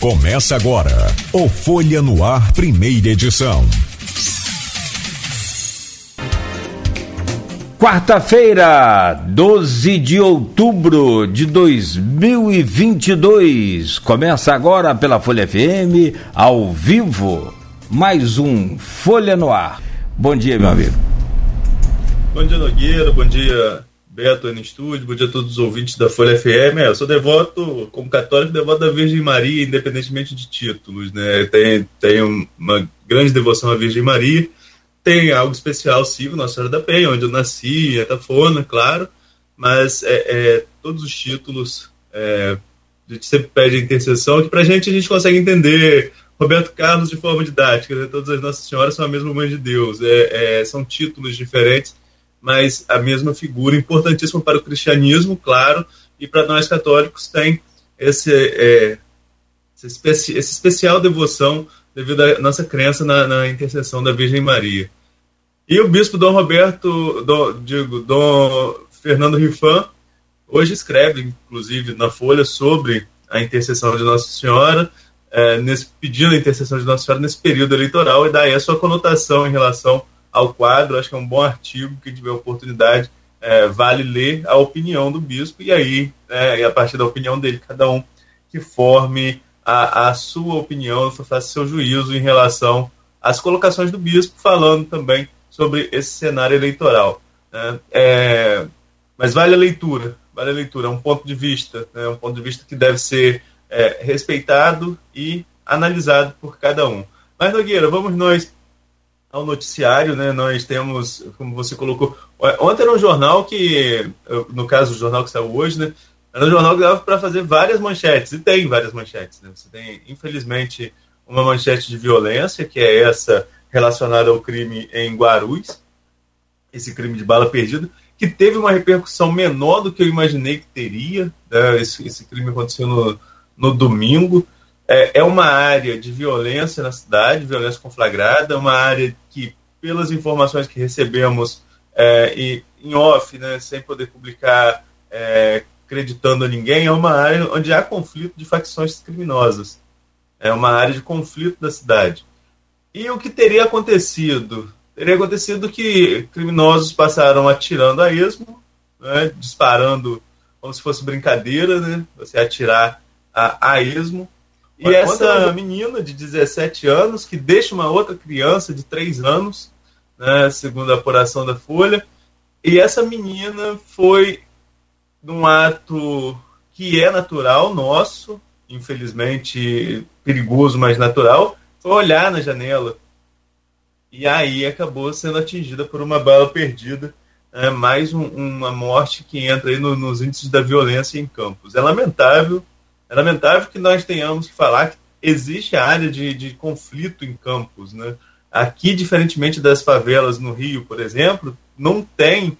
Começa agora o Folha no Ar, primeira edição. Quarta-feira, 12 de outubro de 2022. Começa agora pela Folha FM, ao vivo, mais um Folha no Ar. Bom dia, meu amigo. Bom dia, Nogueira. Bom dia, Beto aí no estúdio. Bom dia a todos os ouvintes da Folha FM. É, eu sou devoto, como católico, devoto da Virgem Maria, independentemente de títulos. Né? Tenho, tenho uma grande devoção à Virgem Maria tem algo especial, sigo Nossa Senhora da Penha, onde eu nasci, Etafona, claro, mas é, é, todos os títulos, é, a gente sempre pede intercessão, que para a gente a gente consegue entender Roberto Carlos de forma didática, né? todas as Nossas Senhoras são a mesma Mãe de Deus, é, é, são títulos diferentes, mas a mesma figura, importantíssima para o cristianismo, claro, e para nós católicos tem esse, é, esse, especi esse especial devoção devido à nossa crença na, na intercessão da Virgem Maria. E o bispo Dom Roberto, Dom, digo, Dom Fernando Rifan, hoje escreve, inclusive, na Folha sobre a intercessão de Nossa Senhora, é, nesse, pedindo a intercessão de Nossa Senhora nesse período eleitoral, e daí a sua conotação em relação ao quadro. Acho que é um bom artigo, que tiver oportunidade, é, vale ler a opinião do bispo, e aí, é, e a partir da opinião dele, cada um que forme a, a sua opinião, faça seu juízo em relação às colocações do bispo, falando também sobre esse cenário eleitoral. Né? É, mas vale a leitura, vale a leitura, é um ponto de vista, né? um ponto de vista que deve ser é, respeitado e analisado por cada um. Mas, Nogueira, vamos nós ao noticiário, né? Nós temos, como você colocou, ontem era um jornal que, no caso, o jornal que saiu hoje, né? Era um jornal que dava para fazer várias manchetes, e tem várias manchetes. Né? Você tem, infelizmente, uma manchete de violência, que é essa relacionada ao crime em Guarulhos, esse crime de bala perdida, que teve uma repercussão menor do que eu imaginei que teria. Né? Esse, esse, crime aconteceu no, no domingo. É, é, uma área de violência na cidade, violência conflagrada, uma área que, pelas informações que recebemos é, e em off, né, sem poder publicar é, acreditando a ninguém, é uma área onde há conflito de facções criminosas. É uma área de conflito da cidade. E o que teria acontecido? Teria acontecido que criminosos passaram atirando a esmo, né, disparando como se fosse brincadeira, né, você atirar a, a esmo. E Mas essa menina de 17 anos, que deixa uma outra criança de 3 anos, né, segundo a apuração da Folha, e essa menina foi num ato que é natural nosso, infelizmente perigoso, mas natural, foi olhar na janela. E aí acabou sendo atingida por uma bala perdida. É mais um, uma morte que entra aí no, nos índices da violência em campos. É lamentável, é lamentável que nós tenhamos que falar que existe a área de, de conflito em campos. Né? Aqui, diferentemente das favelas no Rio, por exemplo, não tem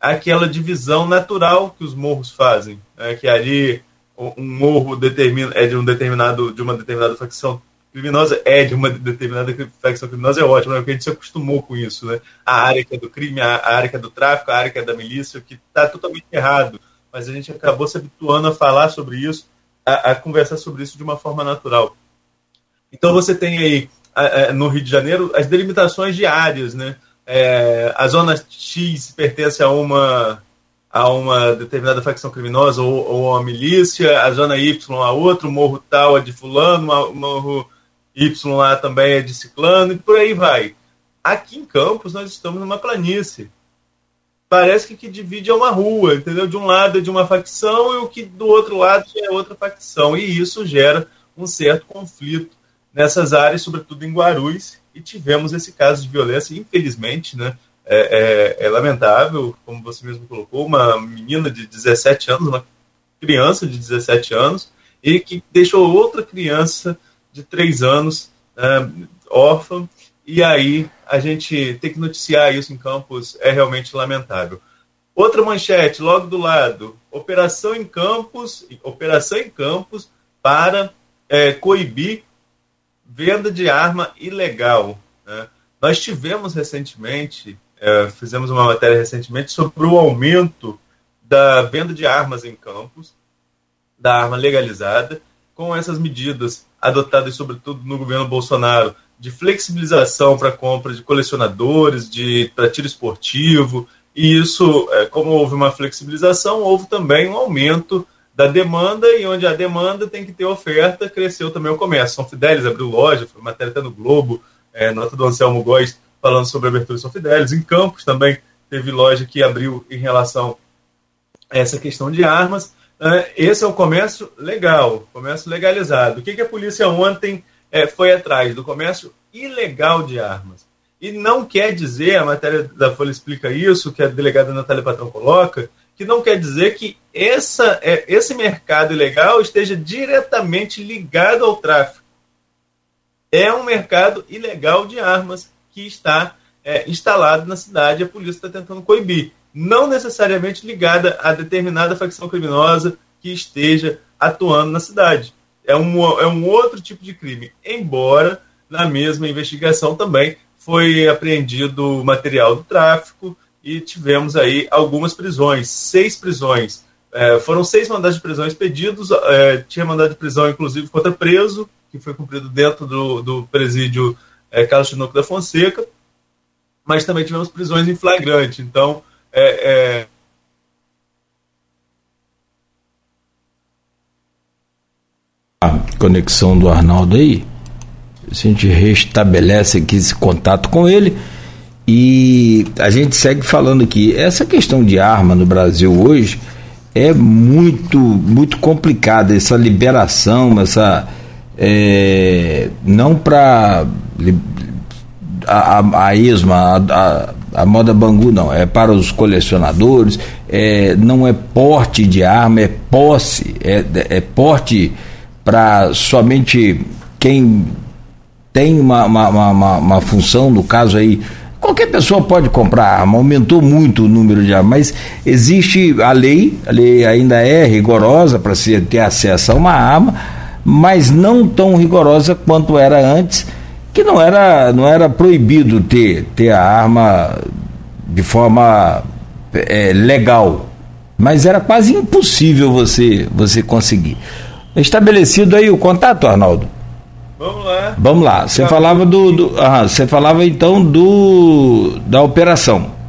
aquela divisão natural que os morros fazem, né? que ali um morro determina, é de um determinado de uma determinada facção criminosa é de uma determinada facção criminosa é ótimo, né? porque a gente se acostumou com isso, né? A área que é do crime, a, área que é do tráfico, a área que é da milícia, o que está totalmente errado. Mas a gente acabou se habituando a falar sobre isso, a, a conversar sobre isso de uma forma natural. Então você tem aí no Rio de Janeiro as delimitações de áreas, né? é, a zona X pertence a uma a uma determinada facção criminosa ou, ou a milícia, a zona Y a outro, o morro tal é de fulano, o morro Y lá também é de ciclano, e por aí vai. Aqui em Campos nós estamos numa planície. Parece que que divide é uma rua, entendeu? De um lado é de uma facção e o que do outro lado é outra facção. E isso gera um certo conflito nessas áreas, sobretudo em Guarulhos, e tivemos esse caso de violência, infelizmente, né? É, é, é, lamentável, como você mesmo colocou, uma menina de 17 anos, uma criança de 17 anos, e que deixou outra criança de 3 anos né, órfã, e aí a gente tem que noticiar isso em Campos é realmente lamentável. Outra manchete, logo do lado, operação em Campos, operação em Campos para é, coibir venda de arma ilegal. Né? Nós tivemos recentemente, é, fizemos uma matéria recentemente sobre o aumento da venda de armas em campos, da arma legalizada, com essas medidas adotadas, sobretudo no governo Bolsonaro, de flexibilização para compra de colecionadores, de para tiro esportivo, e isso, é, como houve uma flexibilização, houve também um aumento da demanda, e onde a demanda tem que ter oferta, cresceu também o comércio. São Fidélis abriu loja, foi matéria até no Globo, é, nota do Anselmo Góes falando sobre a abertura de São Fidélis. Em Campos também teve loja que abriu em relação a essa questão de armas. É, esse é o comércio legal, comércio legalizado. O que, que a polícia ontem é, foi atrás? Do comércio ilegal de armas. E não quer dizer, a matéria da Folha explica isso, que a delegada Natália Patrão coloca, que não quer dizer que essa, é, esse mercado ilegal esteja diretamente ligado ao tráfico. É um mercado ilegal de armas que está é, instalado na cidade e a polícia está tentando coibir. Não necessariamente ligada a determinada facção criminosa que esteja atuando na cidade. É um, é um outro tipo de crime, embora na mesma investigação também foi apreendido material do tráfico e tivemos aí algumas prisões, seis prisões. É, foram seis mandados de prisão expedidos, é, tinha mandado de prisão, inclusive, contra preso, que foi cumprido dentro do, do presídio é, Carlos Chinoco da Fonseca, mas também tivemos prisões em flagrante. Então, é, A conexão do Arnaldo aí, a gente restabelece aqui esse contato com ele e a gente segue falando aqui. Essa questão de arma no Brasil hoje é muito, muito complicada, essa liberação, essa. É, não para a, a, a ESMA, a, a, a, moda Bangu não, é para os colecionadores, é, não é porte de arma, é posse, é, é porte para somente quem tem uma, uma, uma, uma, função, no caso aí, qualquer pessoa pode comprar arma, aumentou muito o número de armas, mas existe a lei, a lei ainda é rigorosa para se ter acesso a uma arma, mas não tão rigorosa quanto era antes, que não era, não era proibido ter, ter a arma de forma é, legal, mas era quase impossível você, você conseguir. Estabelecido aí o contato, Arnaldo? Vamos lá. Vamos lá. Você falava do, do ah, você falava então do da operação.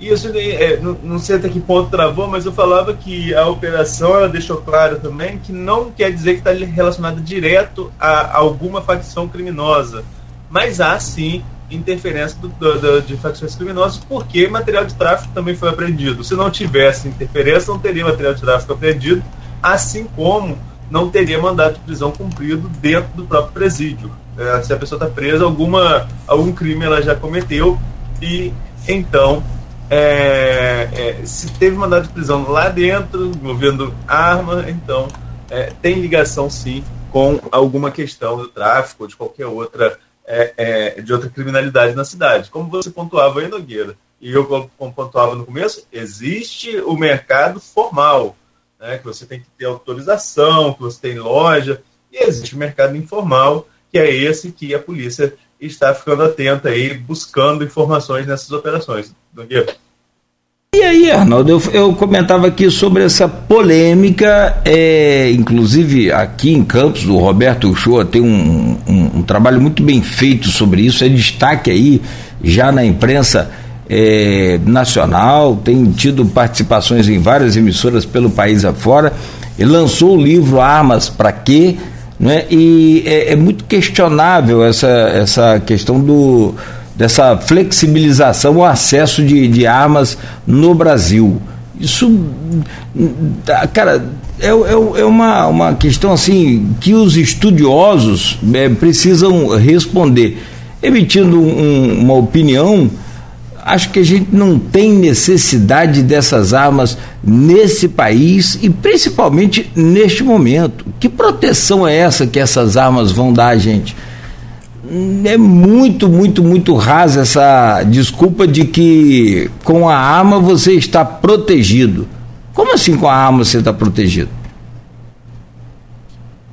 Isso, é, não, não, sei até que ponto travou, mas eu falava que a operação ela deixou claro também que não quer dizer que está relacionada direto a alguma facção criminosa, mas há sim interferência do, do, do, de facções criminosas, porque material de tráfico também foi apreendido. Se não tivesse interferência, não teria material de tráfico apreendido, assim como não teria mandato de prisão cumprido dentro do próprio presídio. É, se a pessoa está presa, alguma, algum crime ela já cometeu e então é, é, se teve mandado de prisão lá dentro, envolvendo arma, então é, tem ligação sim com alguma questão do tráfico ou de qualquer outra é, é, de outra criminalidade na cidade. Como você pontuava aí, Nogueira, e eu como pontuava no começo, existe o mercado formal, né, que você tem que ter autorização, que você tem loja, e existe o mercado informal, que é esse que a polícia está ficando atenta aí, buscando informações nessas operações. E aí, Arnaldo, eu, eu, comentava aqui sobre essa polêmica, é, inclusive aqui em Campos, o Roberto Uchoa tem um, um, um, trabalho muito bem feito sobre isso, é destaque aí já na imprensa é, nacional, tem tido participações em várias emissoras pelo país afora, ele lançou o livro Armas para Quê? Né? E é, é, muito questionável essa, essa questão do, dessa flexibilização, o acesso de, de armas no Brasil. Isso, cara, é, é, é uma, uma questão assim que os estudiosos é, precisam responder. Emitindo um, uma opinião, acho que a gente não tem necessidade dessas armas nesse país e principalmente neste momento. Que proteção é essa que essas armas vão dar a gente? É muito, muito, muito rasa essa desculpa de que com a arma você está protegido. Como assim com a arma você está protegido?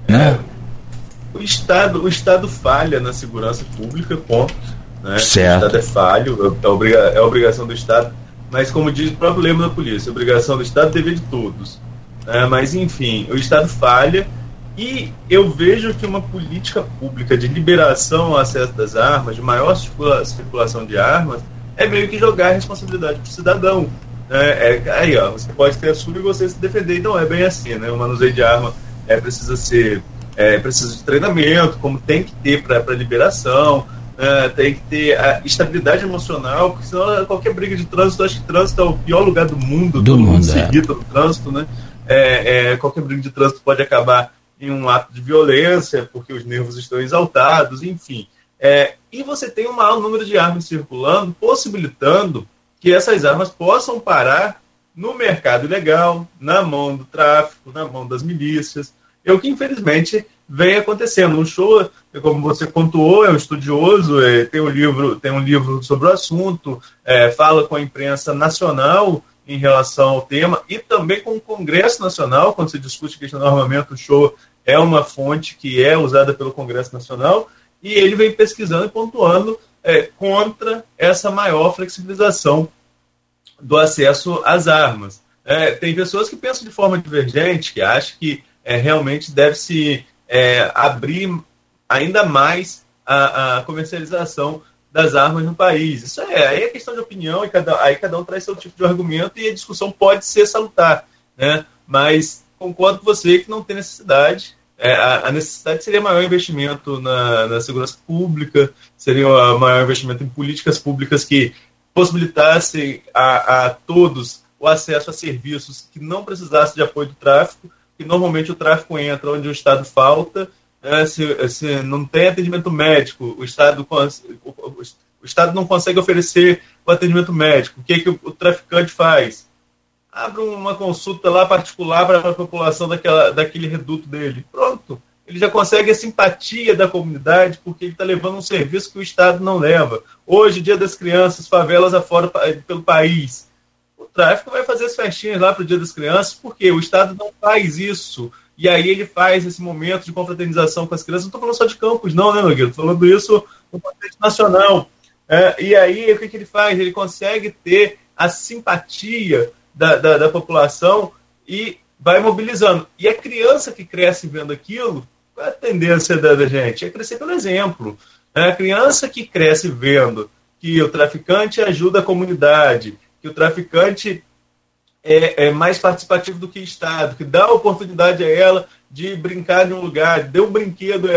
Né? O Estado, o Estado falha na segurança pública, ponto né? Certo. O Estado é falho, é, obriga é obrigação do Estado, mas como diz o próprio lema da polícia, obrigação do Estado é dever de todos. Né? Mas enfim, o Estado falha E eu vejo que uma política pública de liberação ao acesso das armas, de maior circulação de armas, é meio que jogar a responsabilidade para o cidadão. É, é, aí, ó, você pode ter a sua e você se defender, e não é bem assim, né? O manuseio de arma é, precisa ser, é, precisa de treinamento, como tem que ter para liberação, é, tem que ter a estabilidade emocional, porque senão qualquer briga de trânsito, acho que trânsito é o pior lugar do mundo, do mundo, mundo é. no trânsito, né? É, é, qualquer briga de trânsito pode acabar em um ato de violência, porque os nervos estão exaltados, enfim. É, e você tem um maior número de armas circulando, possibilitando que essas armas possam parar no mercado ilegal, na mão do tráfico, na mão das milícias. É o que, infelizmente, vem acontecendo. O show, como você pontuou, é um estudioso, é, tem, um livro, tem um livro sobre o assunto, é, fala com a imprensa nacional em relação ao tema e também com o Congresso Nacional, quando se discute questão do armamento, o show é uma fonte que é usada pelo Congresso Nacional e ele vem pesquisando e pontuando é, contra essa maior flexibilização do acesso às armas. É, tem pessoas que pensam de forma divergente, que acham que é, realmente deve se é, abrir ainda mais a, a, comercialização das armas no país. Isso é, aí é questão de opinião, e cada, aí cada um traz seu tipo de argumento e a discussão pode ser salutar. Né? Mas concordo com você que não tem necessidade. É, a, necessidade seria maior investimento na, na segurança pública, seria maior investimento em políticas públicas que possibilitassem a, a todos o acesso a serviços que não precisassem de apoio do tráfico, que normalmente o tráfico entra onde o Estado falta, né, se, se não tem atendimento médico, o Estado, o Estado não consegue oferecer o atendimento médico, o que, é que o, o traficante faz? Abre uma consulta lá particular para a população daquela, daquele reduto dele. Pronto. Ele já consegue a simpatia da comunidade porque ele está levando um serviço que o Estado não leva. Hoje, Dia das Crianças, favelas afora pelo país. Tráfico vai fazer as festinhas lá para o Dia das Crianças porque o Estado não faz isso. E aí ele faz esse momento de confraternização com as crianças. Não estou falando só de campos, não, né, Nogueira? Estou falando isso no contexto nacional. É, e aí, o que, que ele faz? Ele consegue ter a simpatia da, da, da população e vai mobilizando. E a criança que cresce vendo aquilo, qual é a tendência da, da gente? É crescer pelo exemplo. É a criança que cresce vendo que o traficante ajuda a comunidade, que o traficante é, é, mais participativo do que o Estado, que dá oportunidade a ela de brincar em um lugar, deu um brinquedo,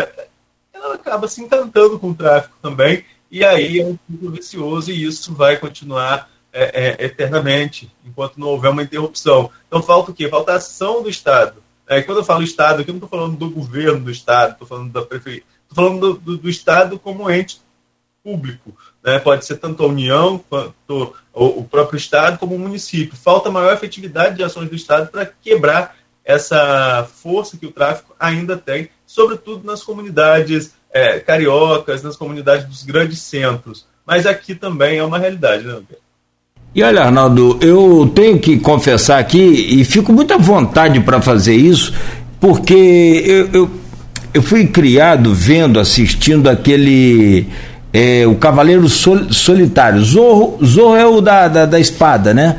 ela acaba se encantando com o tráfico também, e aí é um ciclo vicioso e isso vai continuar é, é, eternamente, enquanto não houver uma interrupção. Então falta o quê? Falta a ação do Estado. É, quando eu falo Estado, aqui eu não estou falando do governo do Estado, estou falando da prefeitura, estou falando do, do, do, Estado como ente público. Né? Pode ser tanto a União quanto o, próprio Estado como o município. Falta maior efetividade de ações do Estado para quebrar essa força que o tráfico ainda tem, sobretudo nas comunidades é, cariocas, nas comunidades dos grandes centros. Mas aqui também é uma realidade, né, Pedro? E olha, Arnaldo, eu tenho que confessar aqui, e fico muito à vontade para fazer isso, porque eu, eu, eu, fui criado vendo, assistindo aquele. É, o Cavaleiro Sol, Solitário. Zorro, Zorro é o da, da, da, espada, né?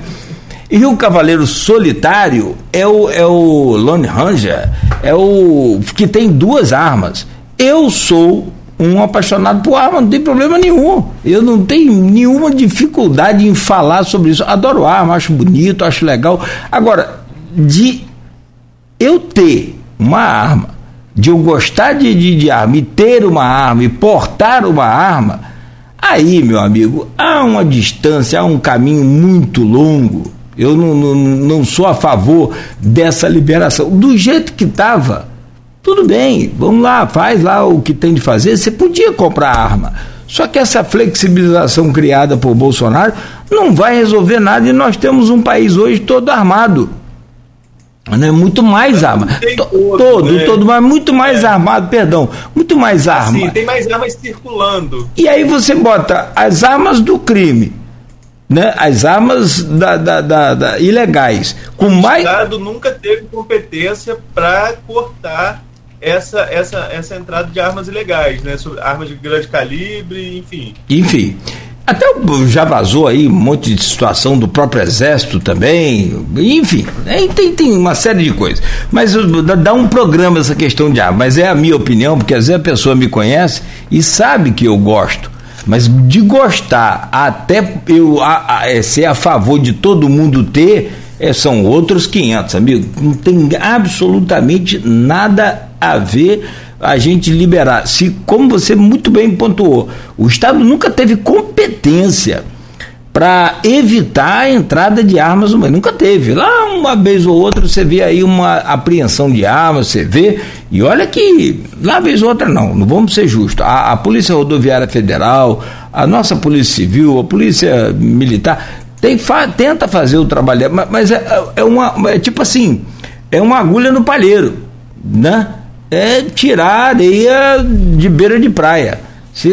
E o Cavaleiro Solitário é o, é o Lone Ranger, é o que tem duas armas. Eu sou um apaixonado por arma, não tem problema nenhum. Eu não tenho nenhuma dificuldade em falar sobre isso. Adoro arma, acho bonito, acho legal. Agora, de eu ter uma arma, de eu gostar de, de, de arma e ter uma arma e portar uma arma, aí, meu amigo, há uma distância, há um caminho muito longo. Eu não, não, não sou a favor dessa liberação. Do jeito que estava, tudo bem, vamos lá, faz lá o que tem de fazer. Você podia comprar arma. Só que essa flexibilização criada por Bolsonaro não vai resolver nada e nós temos um país hoje todo armado. Né? Muito mais arma. Todo, todo, né? todo, mas muito mais é. armado, perdão. Muito mais arma. Sim, tem mais armas circulando. E aí você bota as armas do crime, né? as armas da, da, da, da ilegais. Com o mais... Estado nunca teve competência para cortar essa, essa, essa entrada de armas ilegais, né? Armas de grande calibre, enfim. Enfim. Até já vazou aí um monte de situação do próprio Exército também, enfim, tem, tem uma série de coisas. Mas dá um programa essa questão de mas é a minha opinião, porque às vezes a pessoa me conhece e sabe que eu gosto. Mas de gostar até eu a, a, é, ser a favor de todo mundo ter, é, são outros 500, amigo. Não tem absolutamente nada a ver a gente liberar. Se, como você muito bem pontuou, o Estado nunca teve competência para evitar a entrada de armas humanas. Nunca teve. Lá uma vez ou outra você vê aí uma apreensão de armas, você vê, e olha que lá vez ou outra não, não vamos ser justos. A, a Polícia Rodoviária Federal, a nossa Polícia Civil, a Polícia Militar, tem, fa, tenta fazer o trabalho, mas, mas é, é, uma. É tipo assim, é uma agulha no palheiro, né? É tirar areia de beira de praia. Você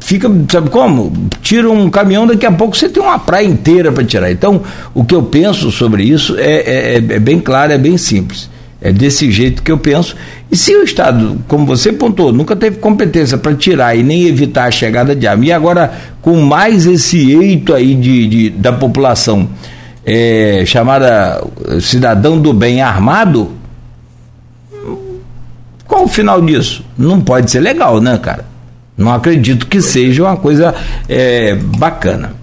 fica, sabe como? Tira um caminhão, daqui a pouco você tem uma praia inteira para tirar. Então, o que eu penso sobre isso é, é, é, é, bem claro, é bem simples. É desse jeito que eu penso. E se o Estado, como você pontuou, nunca teve competência para tirar e nem evitar a chegada de arma, e agora com mais esse eito aí de, de da população é, chamada cidadão do bem armado, qual o final disso? Não pode ser legal, né, cara? Não acredito que seja uma coisa é, bacana.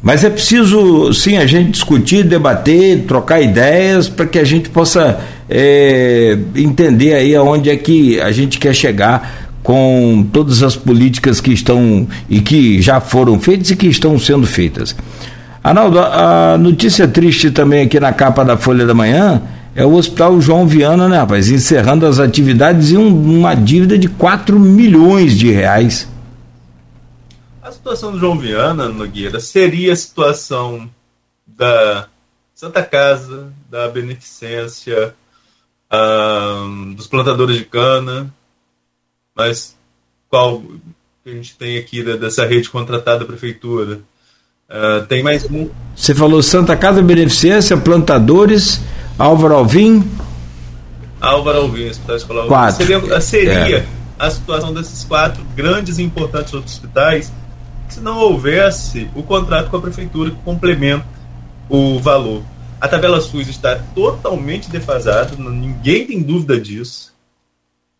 Mas é preciso, sim, a gente discutir, debater, trocar ideias para que a gente possa é, entender aí aonde é que a gente quer chegar com todas as políticas que estão e que já foram feitas e que estão sendo feitas. Arnaldo, a notícia triste também aqui na capa da Folha da Manhã é o Hospital João Viana, né, rapaz? Encerrando as atividades e um, uma dívida de 4 milhões de reais. A situação do João Viana, Nogueira, seria a situação da Santa Casa, da Beneficência, dos plantadores de cana, mas qual que a gente tem aqui dessa rede contratada da prefeitura? Uh, tem mais um. Você falou Santa Casa Beneficência, plantadores Álvaro Alvim. Álvaro Alvim, Hospital Escolar quatro. Seria, seria é. a situação desses quatro grandes e importantes hospitais se não houvesse o contrato com a prefeitura que complementa o valor. A tabela SUS está totalmente defasada, ninguém tem dúvida disso.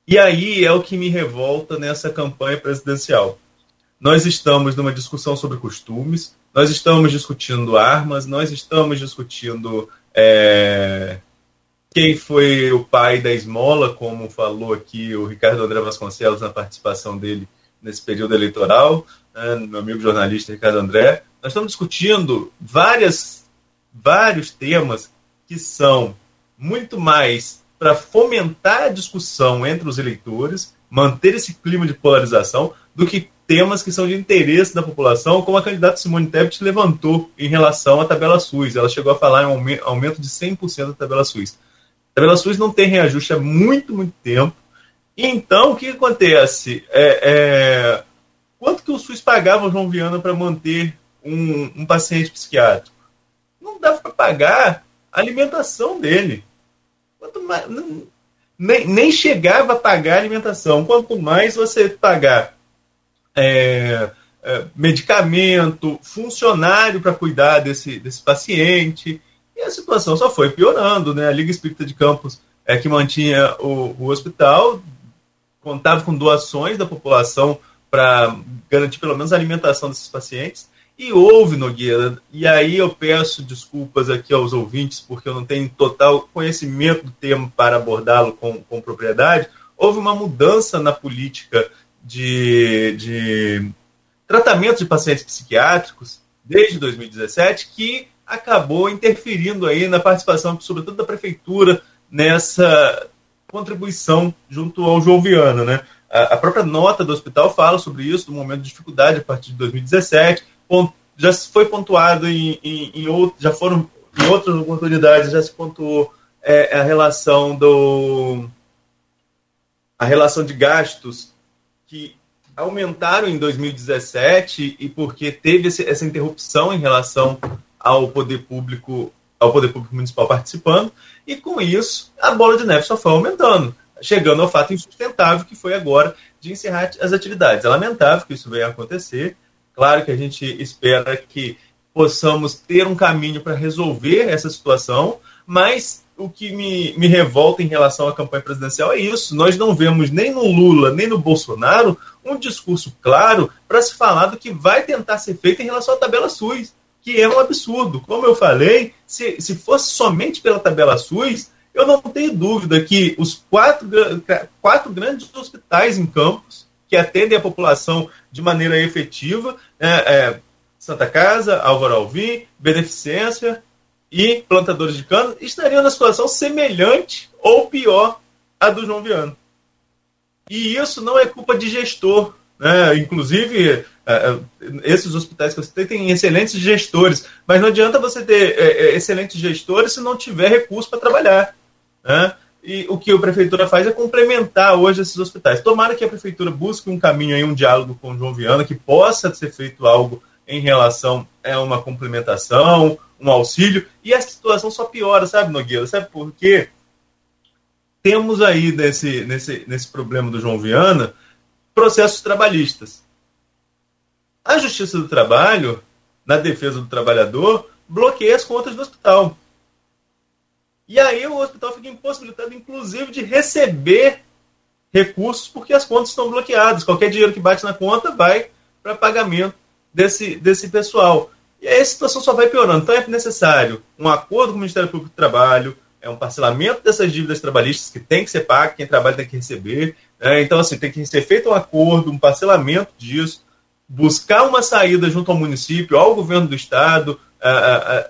E aí é o que me revolta nessa campanha presidencial. Nós estamos numa discussão sobre costumes, nós estamos discutindo armas, nós estamos discutindo é, quem foi o pai da esmola, como falou aqui o Ricardo André Vasconcelos na participação dele nesse período eleitoral, né, meu amigo jornalista Ricardo André. Nós estamos discutindo várias, vários temas que são muito mais para fomentar a discussão entre os eleitores, manter esse clima de polarização, do que temas que são de interesse da população, como a candidata Simone Tebet levantou em relação à tabela SUS. Ela chegou a falar em aumento de 100% da tabela SUS. A tabela SUS não tem reajuste há muito, muito tempo. Então, o que acontece? É, é, quanto que o SUS pagava João Viana para manter um, um, paciente psiquiátrico? Não dava para pagar a alimentação dele. Quanto mais, nem, nem chegava a pagar a alimentação. Quanto mais você pagar é, é, medicamento, funcionário para cuidar desse, desse paciente. E a situação só foi piorando. Né? A Liga Espírita de Campos é que mantinha o, o hospital, contava com doações da população para garantir pelo menos a alimentação desses pacientes. E houve, Nogueira, e aí eu peço desculpas aqui aos ouvintes, porque eu não tenho total conhecimento do tema para abordá-lo com, com propriedade. Houve uma mudança na política de, de tratamento de pacientes psiquiátricos desde 2017 que acabou interferindo aí na participação, sobretudo da prefeitura, nessa contribuição junto ao João Viana, né? A, própria nota do hospital fala sobre isso, do momento de dificuldade a partir de 2017, já foi pontuado em, em, em outro, já foram em outras oportunidades, já se pontuou é, a relação do a relação de gastos que aumentaram em 2017 e porque teve esse, essa interrupção em relação ao poder público ao poder público municipal participando e com isso a bola de neve só foi aumentando chegando ao fato insustentável que foi agora de encerrar as atividades. É lamentável que isso venha a acontecer. Claro que a gente espera que possamos ter um caminho para resolver essa situação, mas o que me, me revolta em relação à campanha presidencial é isso. Nós não vemos nem no Lula, nem no Bolsonaro um discurso claro para se falar do que vai tentar ser feito em relação à tabela SUS, que é um absurdo. Como eu falei, se, se fosse somente pela tabela SUS, eu não tenho dúvida que os quatro, quatro grandes hospitais em Campos, que atendem a população de maneira efetiva, é, é, Santa Casa, Álvaro Alvim, Beneficência e Plantadores de Cana, estariam na situação semelhante ou pior à do João Viana. E isso não é culpa de gestor. Né? Inclusive, é, é, esses hospitais que você tem têm excelentes gestores, mas não adianta você ter é, excelentes gestores se não tiver recurso para trabalhar. Né? E o que a prefeitura faz é complementar hoje esses hospitais. Tomara que a prefeitura busque um caminho aí, um diálogo com o João Viana, que possa ser feito algo em relação a uma complementação, um auxílio, e a situação só piora, sabe, Nogueira? Sabe por quê? Temos aí nesse, nesse, nesse problema do João Viana processos trabalhistas. A Justiça do Trabalho, na defesa do trabalhador, bloqueia as contas do hospital. E aí o hospital fica impossibilitado, inclusive, de receber recursos porque as contas estão bloqueadas. Qualquer dinheiro que bate na conta vai para pagamento desse, desse pessoal. E aí a situação só vai piorando. Então é necessário um acordo com o Ministério Público do Trabalho, é um parcelamento dessas dívidas trabalhistas que tem que ser pago, quem trabalha tem que receber. Né? Então, assim, tem que ser feito um acordo, um parcelamento disso, buscar uma saída junto ao município, ao governo do estado,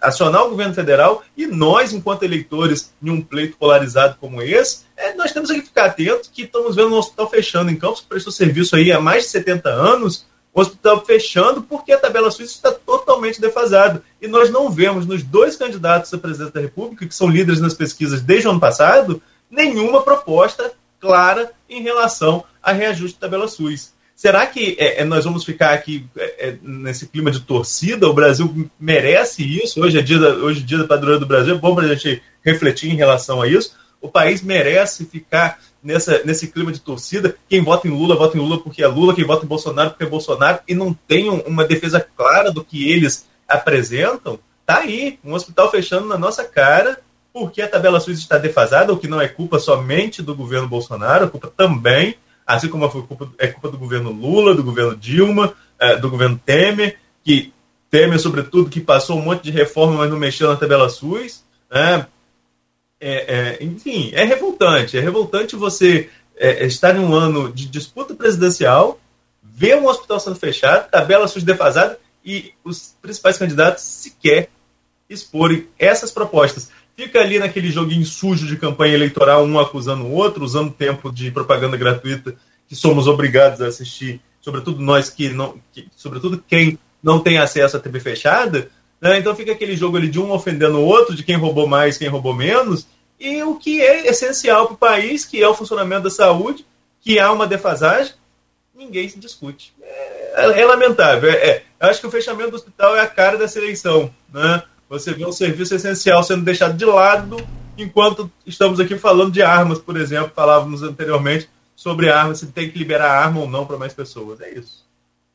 acionar o governo federal e nós, enquanto eleitores, em um pleito polarizado como esse, é, nós temos que ficar atentos que estamos vendo um hospital fechando em Campos, prestou serviço aí há mais de 70 anos, o hospital fechando porque a tabela suíça está totalmente defasada. E nós não vemos nos dois candidatos a presidente da República, que são líderes nas pesquisas desde o ano passado, nenhuma proposta clara em relação a reajuste da tabela SUS. Será que é, é, nós vamos ficar aqui é, é, nesse clima de torcida? O Brasil merece isso? Hoje é dia da, hoje é dia da padroeira do Brasil, é bom para a gente refletir em relação a isso. O país merece ficar nessa, nesse clima de torcida. Quem vota em Lula, vota em Lula porque é Lula, quem vota em Bolsonaro porque é Bolsonaro, e não tem uma defesa clara do que eles apresentam. Tá aí, um hospital fechando na nossa cara, porque a tabela SUS está defasada, o que não é culpa somente do governo Bolsonaro, é culpa também assim como foi culpa, é culpa do governo Lula, do governo Dilma, é, do governo Temer, que Temer, sobretudo, que passou um monte de reforma, mas não mexeu na tabela SUS. Né? É, é, enfim, é revoltante. É revoltante você é, estar em um ano de disputa presidencial, ver um hospital sendo fechado, tabela SUS defasada e os principais candidatos sequer exporem essas propostas fica ali naquele joguinho sujo de campanha eleitoral, um acusando o outro, usando tempo de propaganda gratuita que somos obrigados a assistir, sobretudo nós que não, que, sobretudo quem não tem acesso à TV fechada, né? então fica aquele jogo ali de um ofendendo o outro, de quem roubou mais, quem roubou menos, e o que é essencial para o país, que é o funcionamento da saúde, que há uma defasagem, ninguém se discute. É, é lamentável. É, é, acho que o fechamento do hospital é a cara dessa eleição. Né? Você vê um serviço essencial sendo deixado de lado, enquanto estamos aqui falando de armas, por exemplo, falávamos anteriormente sobre armas, se tem que liberar arma ou não para mais pessoas. É isso.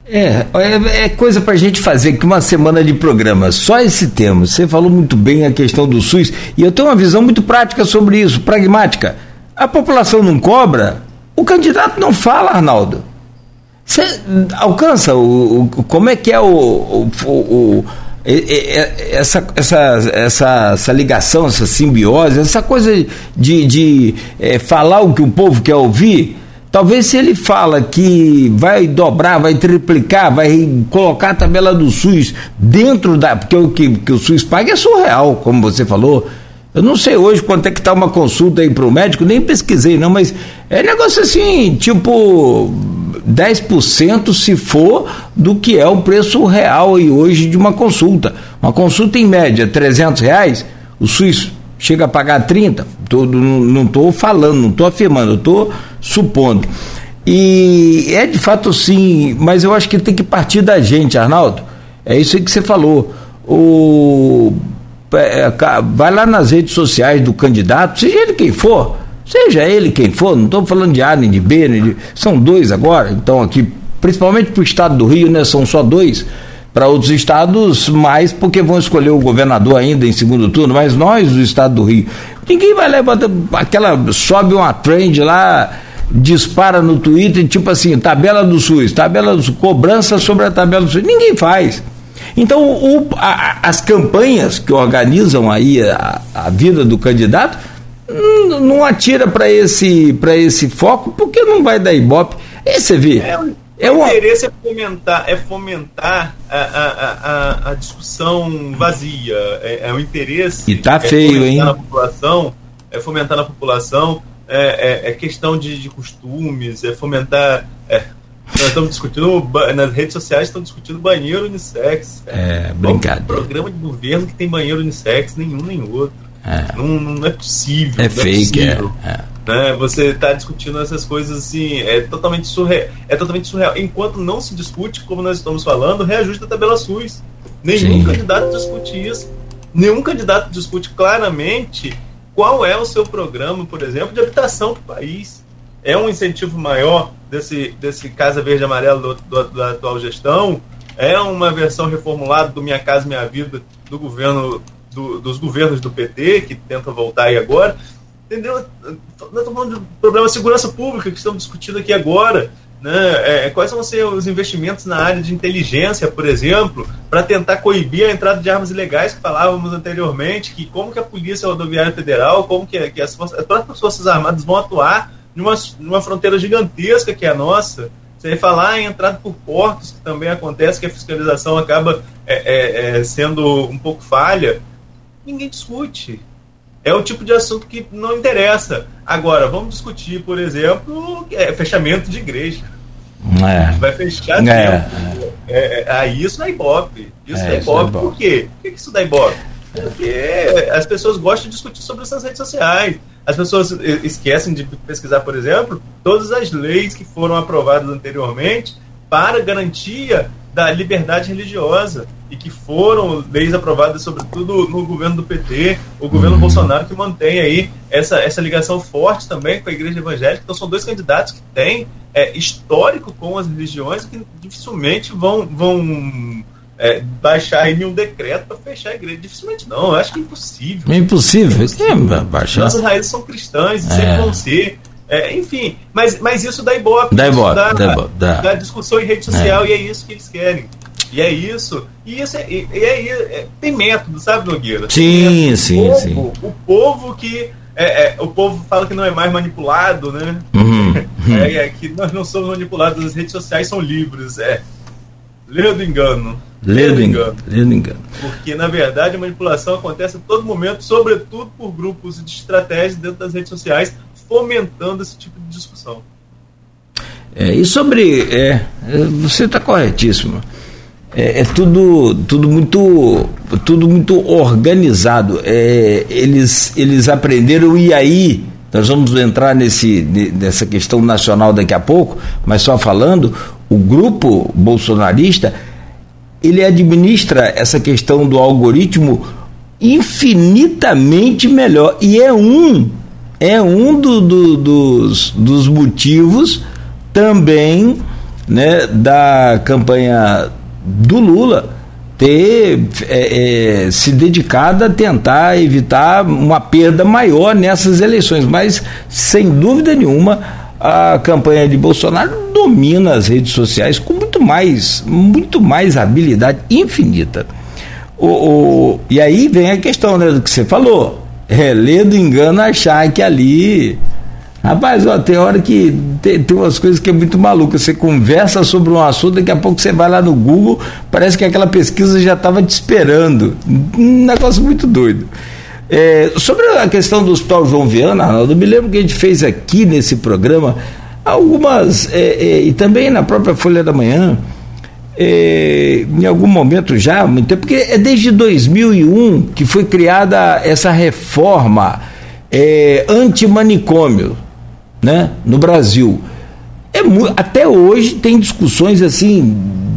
É, é, é coisa para a gente fazer que uma semana de programa, só esse tema. Você falou muito bem a questão do SUS, e eu tenho uma visão muito prática sobre isso, pragmática. A população não cobra, o candidato não fala, Arnaldo. Você alcança o, o como é que é o, o, o essa, essa, essa, essa ligação, essa simbiose, essa coisa de, de é, falar o que o povo quer ouvir, talvez se ele fala que vai dobrar, vai triplicar, vai colocar a tabela do SUS dentro da. Porque o que, que o SUS paga é surreal, como você falou. Eu não sei hoje quanto é que está uma consulta aí para o médico, nem pesquisei não, mas é negócio assim, tipo 10% se for do que é o preço real e hoje de uma consulta. Uma consulta em média 300 reais, o SUS chega a pagar 30. Tô, não estou falando, não estou afirmando, estou supondo. E é de fato sim, mas eu acho que tem que partir da gente, Arnaldo. É isso que você falou. O, é, vai lá nas redes sociais do candidato, seja ele quem for, Seja ele quem for, não estou falando de A nem de B, nem de, são dois agora, então aqui principalmente para o estado do Rio, né? São só dois. Para outros estados, mais porque vão escolher o governador ainda em segundo turno, mas nós, do estado do Rio, ninguém vai levar aquela. sobe uma trend lá, dispara no Twitter, tipo assim, tabela do SUS, tabela do SUS, cobrança sobre a tabela do SUS. Ninguém faz. Então, o, a, as campanhas que organizam aí a, a vida do candidato não, atira para esse, esse foco, porque não vai dar ibope. Aí você vê. É, é o interesse é fomentar, é fomentar a, a, a, a discussão vazia. É, é, o interesse. E tá é feio, hein? Na população, é fomentar na população, é, é, é questão de, de, costumes, é fomentar. É, nós estamos discutindo, nas redes sociais estão discutindo banheiro unissex. É, brincadeira. Um programa de governo que tem banheiro unissex, nenhum nem outro. É. Não, não é possível. É fake, é, é. Né? Você está discutindo essas coisas assim, é totalmente, surreal, é totalmente surreal. Enquanto não se discute, como nós estamos falando, reajuste a tabela SUS. Nenhum Sim. candidato discute isso. Nenhum candidato discute claramente qual é o seu programa, por exemplo, de habitação para o país. É um incentivo maior desse, desse Casa Verde Amarelo do, do, da atual gestão? É uma versão reformulada do Minha Casa Minha Vida do governo do, dos governos do PT, que tentam voltar aí agora. Entendeu? Nós estamos falando de problema de segurança pública que estamos discutindo aqui agora. Né? É, quais vão ser os investimentos na área de inteligência, por exemplo, para tentar coibir a entrada de armas ilegais que falávamos anteriormente, que como que a Polícia Rodoviária Federal, como que, que as, as próprias Forças Armadas vão atuar numa, numa fronteira gigantesca que é a nossa. Você falar em entrada por portos, que também acontece, que a fiscalização acaba é, é, é sendo um pouco falha, ninguém discute. É o tipo de assunto que não interessa. Agora, vamos discutir, por exemplo, é, fechamento de igreja. É. A gente vai fechar é. É, é, aí isso dá ibope. Isso é, dá ibope. Por quê? Por que isso dá ibope? Porque as pessoas gostam de discutir sobre essas redes sociais. As pessoas esquecem de pesquisar, por exemplo, todas as leis que foram aprovadas anteriormente para garantia da liberdade religiosa e que foram leis aprovadas, sobretudo no governo do PT, o governo uhum. Bolsonaro, que mantém aí essa, essa ligação forte também com a igreja evangélica. Então, são dois candidatos que têm é, histórico com as religiões que dificilmente vão, vão é, baixar aí um decreto para fechar a igreja. Dificilmente não, eu acho que é impossível. É impossível. É, baixar. Nossas raízes são cristãs e é. sempre vão ser. É, enfim, mas, mas isso dá ibope. Dá ibope, dá, dá, dá. dá discussão em rede social é. e é isso que eles querem. E é isso. E isso é, e, e é, é, tem método, sabe, Nogueira? Sim, sim, o povo, sim. O povo que. É, é, o povo fala que não é mais manipulado, né? Uhum. É, é, que nós não somos manipulados, as redes sociais são livres. É. Lê do engano. Lê do engano. Lê do engano. Porque, na verdade, a manipulação acontece a todo momento, sobretudo por grupos de estratégias dentro das redes sociais, fomentando esse tipo de discussão. É, e sobre. É, você está corretíssimo é, é, tudo, tudo muito tudo muito organizado. É, eles, eles aprenderam e aí nós vamos entrar nesse, nessa questão nacional daqui a pouco, mas só falando, o grupo bolsonarista ele administra essa questão do algoritmo infinitamente melhor e é um é um do, do, dos, dos motivos também né, da campanha do Lula ter é, é, se dedicado a tentar evitar uma perda maior nessas eleições. Mas, sem dúvida nenhuma, a campanha de Bolsonaro domina as redes sociais com muito mais, muito mais habilidade infinita. O, o e aí vem a questão né, do que você falou. É, ler do engano achar que ali Rapaz, ó, tem hora que tem, tem umas coisas que é muito maluca. Você conversa sobre um assunto, daqui a pouco você vai lá no Google, parece que aquela pesquisa já estava te esperando. Um negócio muito doido. É, sobre a questão do Hospital João Viana, Arnaldo, eu me lembro que a gente fez aqui nesse programa algumas, é, é, e também na própria Folha da Manhã, é, em algum momento já, porque é desde 2001 que foi criada essa reforma é, anti-manicômio né, no Brasil. É, até hoje tem discussões assim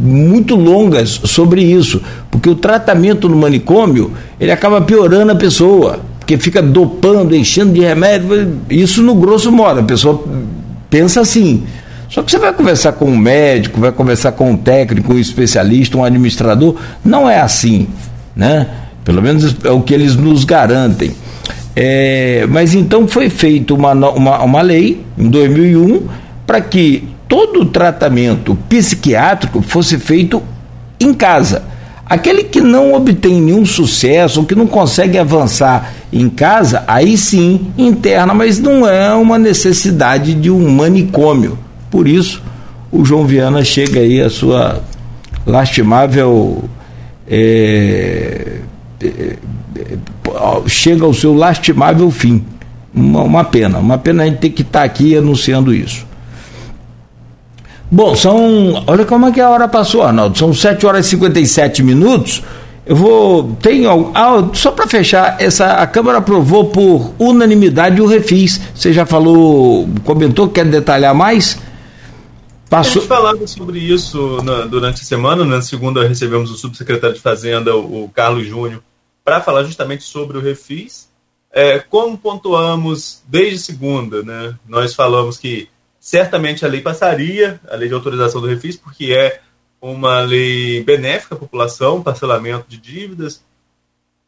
muito longas sobre isso, porque o tratamento no manicômio ele acaba piorando a pessoa, porque fica dopando, enchendo de remédio, isso no grosso modo, a pessoa pensa assim. Só que você vai conversar com um médico, vai conversar com um técnico, um especialista, um administrador, não é assim, né? Pelo menos é o que eles nos garantem. É, mas então foi feita uma, uma, uma lei em 2001 para que todo o tratamento psiquiátrico fosse feito em casa. Aquele que não obtém nenhum sucesso, ou que não consegue avançar em casa, aí sim interna, mas não é uma necessidade de um manicômio. Por isso, o João Viana chega aí a sua lastimável. É, é, é, chega ao seu lastimável fim. Uma, uma, pena, uma pena a gente ter que estar tá aqui anunciando isso. Bom, são. Olha como é que a hora passou, Arnaldo. São 7 horas e 57 minutos. Eu vou. Tem ah, só para fechar, essa, a Câmara aprovou por unanimidade o refis. Você já falou, comentou, quer detalhar mais? Passou... A gente falava sobre isso na, durante a semana. Na segunda recebemos o subsecretário de Fazenda, o, o Carlos Júnior, para falar justamente sobre o refis. É, como pontuamos desde segunda, né? Nós falamos que certamente a lei passaria, a lei de autorização do refis, porque é uma lei benéfica à população, parcelamento de dívidas,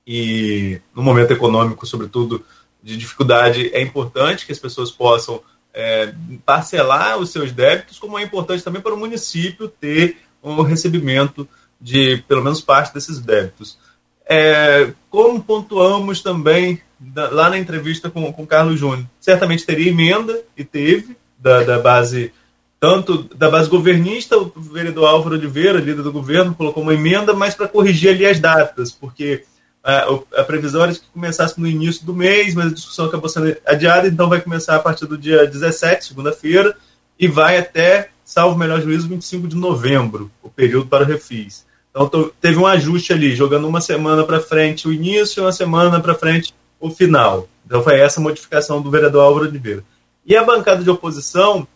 e no momento econômico, sobretudo, de dificuldade, é importante que as pessoas possam é, parcelar os seus débitos, como é importante também para o município ter o recebimento de pelo menos parte desses débitos. É, como pontuamos também da, lá na entrevista com o Carlos Júnior, certamente teria emenda, e teve, da, da base tanto da base governista, o vereador Álvaro Oliveira, líder do governo, colocou uma emenda, mas para corrigir ali as datas, porque a, a, previsão era que começasse no início do mês, mas a discussão acabou sendo adiada, então vai começar a partir do dia 17, segunda-feira, e vai até, salvo melhor juízo, 25 de novembro, o período para o refis. Então tô, teve um ajuste ali, jogando uma semana para frente o início e uma semana para frente o final. Então foi essa modificação do vereador Álvaro Oliveira. E a bancada de oposição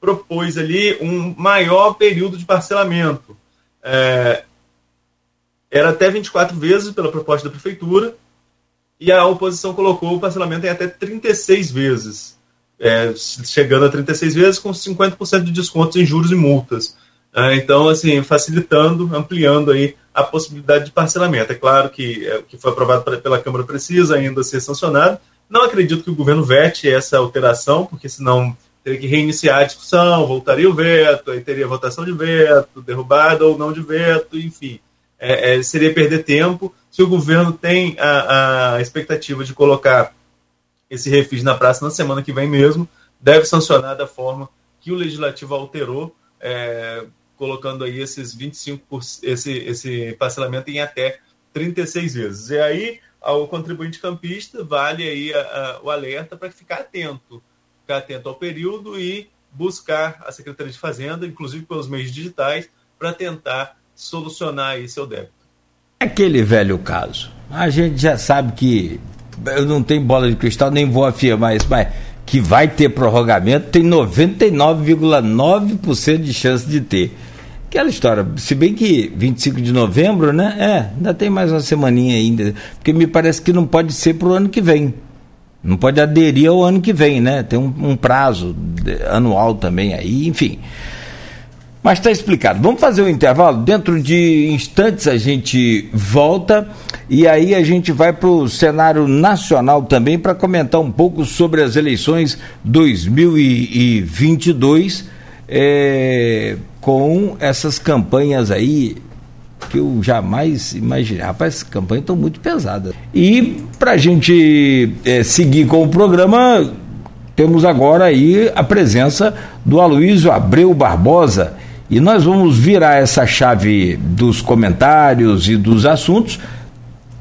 propôs ali um maior período de parcelamento. É, era até 24 vezes pela proposta da prefeitura, e a oposição colocou o parcelamento em até 36 vezes, é, chegando a 36 vezes com 50% de descontos em juros e multas. É, então, assim, facilitando, ampliando aí a possibilidade de parcelamento. É claro que é, o que foi aprovado pela Câmara precisa ainda ser sancionado, não acredito que o governo vete essa alteração, porque senão teria que reiniciar a discussão, voltaria o veto, aí teria votação de veto, derrubada ou não de veto, enfim. É, é, seria perder tempo. Se o governo tem a, a expectativa de colocar esse refis na praça na semana que vem mesmo, deve sancionar da forma que o legislativo alterou, é, colocando aí esses 25%, esse, esse parcelamento em até 36 vezes. E aí ao contribuinte campista, vale aí a, a, o alerta para ficar atento, ficar atento ao período e buscar a Secretaria de Fazenda, inclusive pelos meios digitais, para tentar solucionar aí seu débito. É aquele velho caso. A gente já sabe que eu não tenho bola de cristal, nem vou afirmar isso, mas que vai ter prorrogamento, tem 99,9% de chance de ter. Aquela história, se bem que 25 de novembro, né? É, ainda tem mais uma semaninha ainda. Porque me parece que não pode ser para o ano que vem. Não pode aderir ao ano que vem, né? Tem um, um prazo anual também aí, enfim. Mas está explicado. Vamos fazer um intervalo. Dentro de instantes a gente volta e aí a gente vai para o cenário nacional também para comentar um pouco sobre as eleições 2022 é, com essas campanhas aí que eu jamais imaginei. Rapaz, essas campanhas estão muito pesadas. E para a gente é, seguir com o programa, temos agora aí a presença do Aloysio Abreu Barbosa. E nós vamos virar essa chave dos comentários e dos assuntos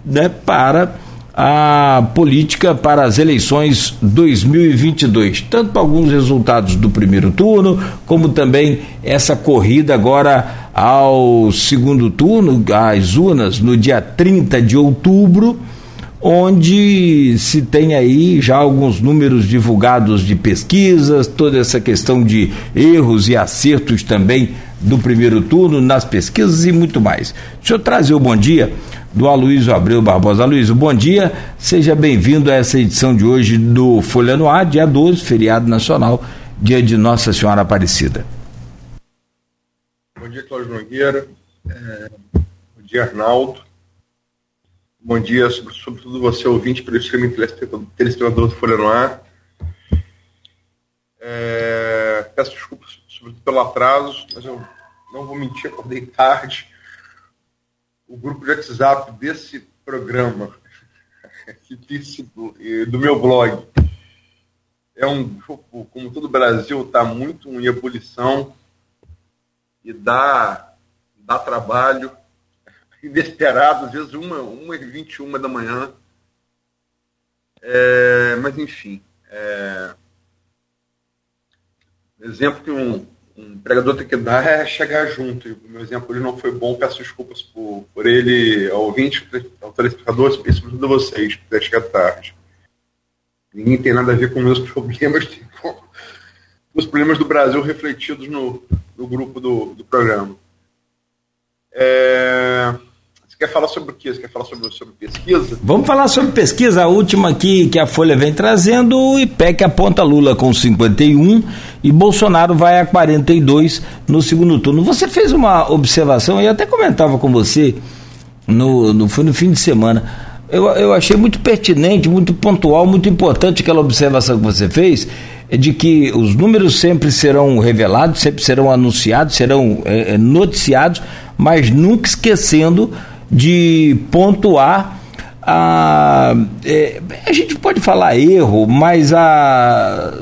né, para a política para as eleições 2022, tanto para alguns resultados do primeiro turno, como também essa corrida agora ao segundo turno, às urnas, no dia 30 de outubro, onde se tem aí já alguns números divulgados de pesquisas, toda essa questão de erros e acertos também do primeiro turno nas pesquisas e muito mais. Deixa eu trazer o bom dia do Aloysio Abreu Barbosa. Aloysio, bom dia, seja bem-vindo a essa edição de hoje do Folha no Ar, dia 12, feriado nacional, dia de Nossa Senhora Aparecida. Bom dia, Cláudio Nogueira. É, bom dia, Arnaldo. Bom dia, sobretudo você, ouvinte, pelo streaming telespectador do Folha no Ar. É, peço desculpas, sobretudo pelo atraso, mas eu não vou mentir, acordei tarde. O grupo de WhatsApp desse programa, do meu blog, é um grupo, como todo o Brasil, está muito em ebulição e dá, dá trabalho inesperado, às vezes uma, uma e 21 da manhã. É, mas enfim, é, exemplo que um, um pregador tem que dar é chegar junto. E o meu exemplo ele não foi bom, peço desculpas por, por ele, ao ouvinte, ao telespectador, e sobretudo a vocês, ter chegado tarde. Ninguém tem nada a ver com meus problemas, com os problemas do Brasil refletidos no, no grupo do, do programa. É, quer falar sobre o? Você quer falar sobre, sobre pesquisa? Vamos falar sobre pesquisa. A última aqui que a Folha vem trazendo, o IPEC aponta Lula com 51 e Bolsonaro vai a 42 no segundo turno. Você fez uma observação, eu até comentava com você, no, no, foi no fim de semana eu, eu achei muito pertinente, muito pontual, muito importante aquela observação que você fez, é de que os números sempre serão revelados, sempre serão anunciados, serão é, é noticiados, mas nunca esquecendo de pontuar a. É, a gente pode falar erro, mas a.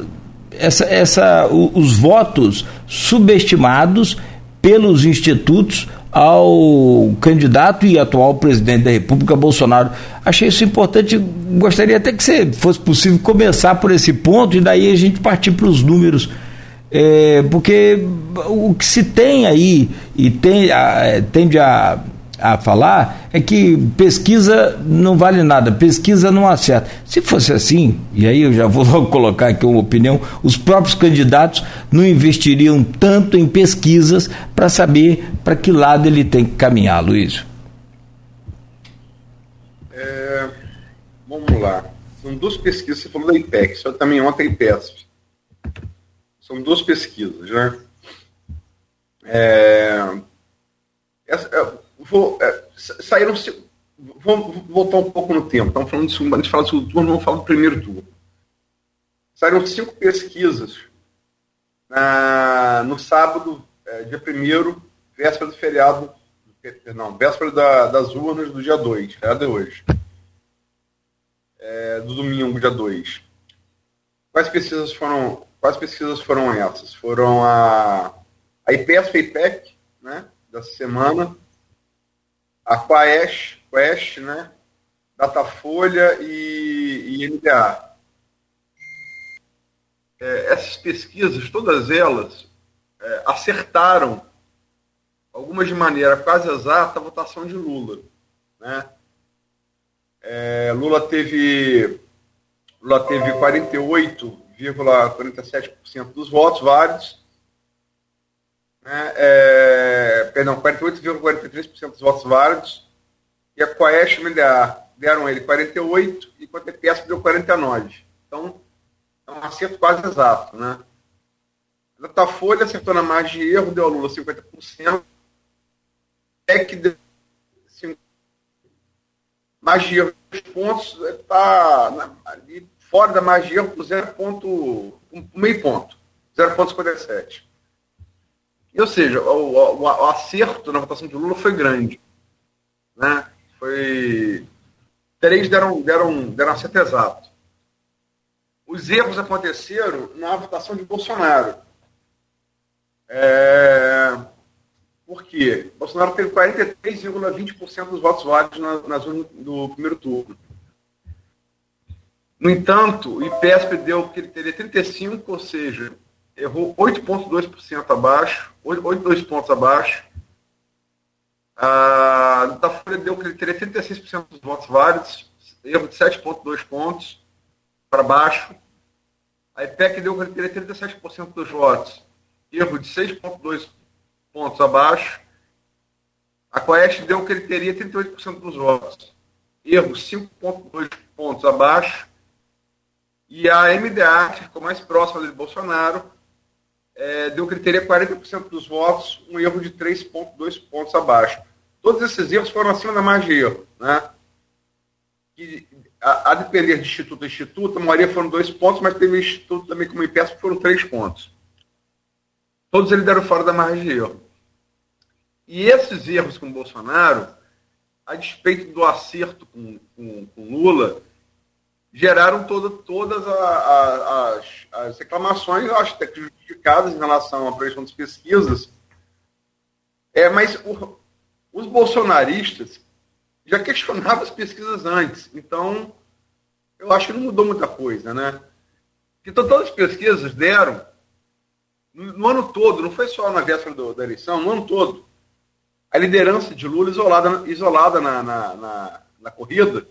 Essa, essa, os votos subestimados pelos institutos ao candidato e atual presidente da República, Bolsonaro. Achei isso importante, gostaria até que se fosse possível começar por esse ponto e daí a gente partir para os números. É, porque o que se tem aí e tem, a, tende a a falar é que pesquisa não vale nada, pesquisa não acerta. Se fosse assim, e aí eu já vou logo colocar aqui uma opinião, os próprios candidatos não investiriam tanto em pesquisas para saber para que lado ele tem que caminhar, Luiz. É, vamos lá. São duas pesquisas, você falou da IPEC, só também ontem IPESP. São duas pesquisas, né? É, essa, é, vou, é, saíram. Vou voltar um pouco no tempo. Estamos falando de segundo, antes de falar do segundo turno, vamos falar do primeiro turno. Saíram cinco pesquisas na, no sábado, é, dia 1 véspera do feriado, não, véspera da, das urnas do dia 2, feriado é hoje. É, do domingo, dia 2. Quais pesquisas foram, quais pesquisas foram essas? Foram a, a IPES FEIPEC, né, dessa semana, a Quest, né? Datafolha e, e NDA. É, essas pesquisas, todas elas, é, acertaram, algumas de maneira quase exata, a votação de Lula. Né? É, Lula teve Lula teve 48,47% dos votos válidos né, é, perdão, 48,43% dos votos válidos, e a Coeste MDA deram ele 48, enquanto a EPS deu 49. Então, é um acerto quase exato. Né? A Datafolha acertou na margem de erro, deu a Lula 50%, é que deu margem de erro dos pontos está ali fora da margem de erro por 0 ponto, um, meio ponto, 0,57. Ou seja, o, o, o, acerto na votação de Lula foi grande. Né? Foi. Três deram, deram, deram acerto exato. Os erros aconteceram na votação de Bolsonaro. É... Por quê? Bolsonaro teve 43,20% dos votos válidos na, nas urnas do primeiro turno. No entanto, o IPESP deu que ele teria 35, ou seja, errou 8,2% abaixo, 8,2 pontos abaixo. A Datafolha deu que ele teria 36% dos votos válidos, erro de 7,2 pontos para baixo. A IPEC deu que ele teria 37% dos votos, erro de 6,2 pontos abaixo. A Coeste deu que ele teria 38% dos votos, erro 5,2 pontos abaixo. E a MDA, que ficou mais próxima de Bolsonaro, é, teria 40% dos votos, um erro de 3,2 pontos abaixo. Todos esses erros foram acima da margem de erro. Né? Que, a, a, depender de instituto a instituto, a maioria foram dois pontos, mas teve instituto também como IPES que foram três pontos. Todos eles deram fora da margem de erro. E esses erros com Bolsonaro, a despeito do acerto com, com, com Lula, geraram toda, todas a, a, as, as, reclamações, acho até que justificadas em relação à pressão das pesquisas. É, mas o, os bolsonaristas já questionavam as pesquisas antes, então eu acho que não mudou muita coisa, né? Então todas as pesquisas deram, no, no ano todo, não foi só na véspera do, da eleição, no ano todo, a liderança de Lula isolada, isolada na, na, na, na corrida,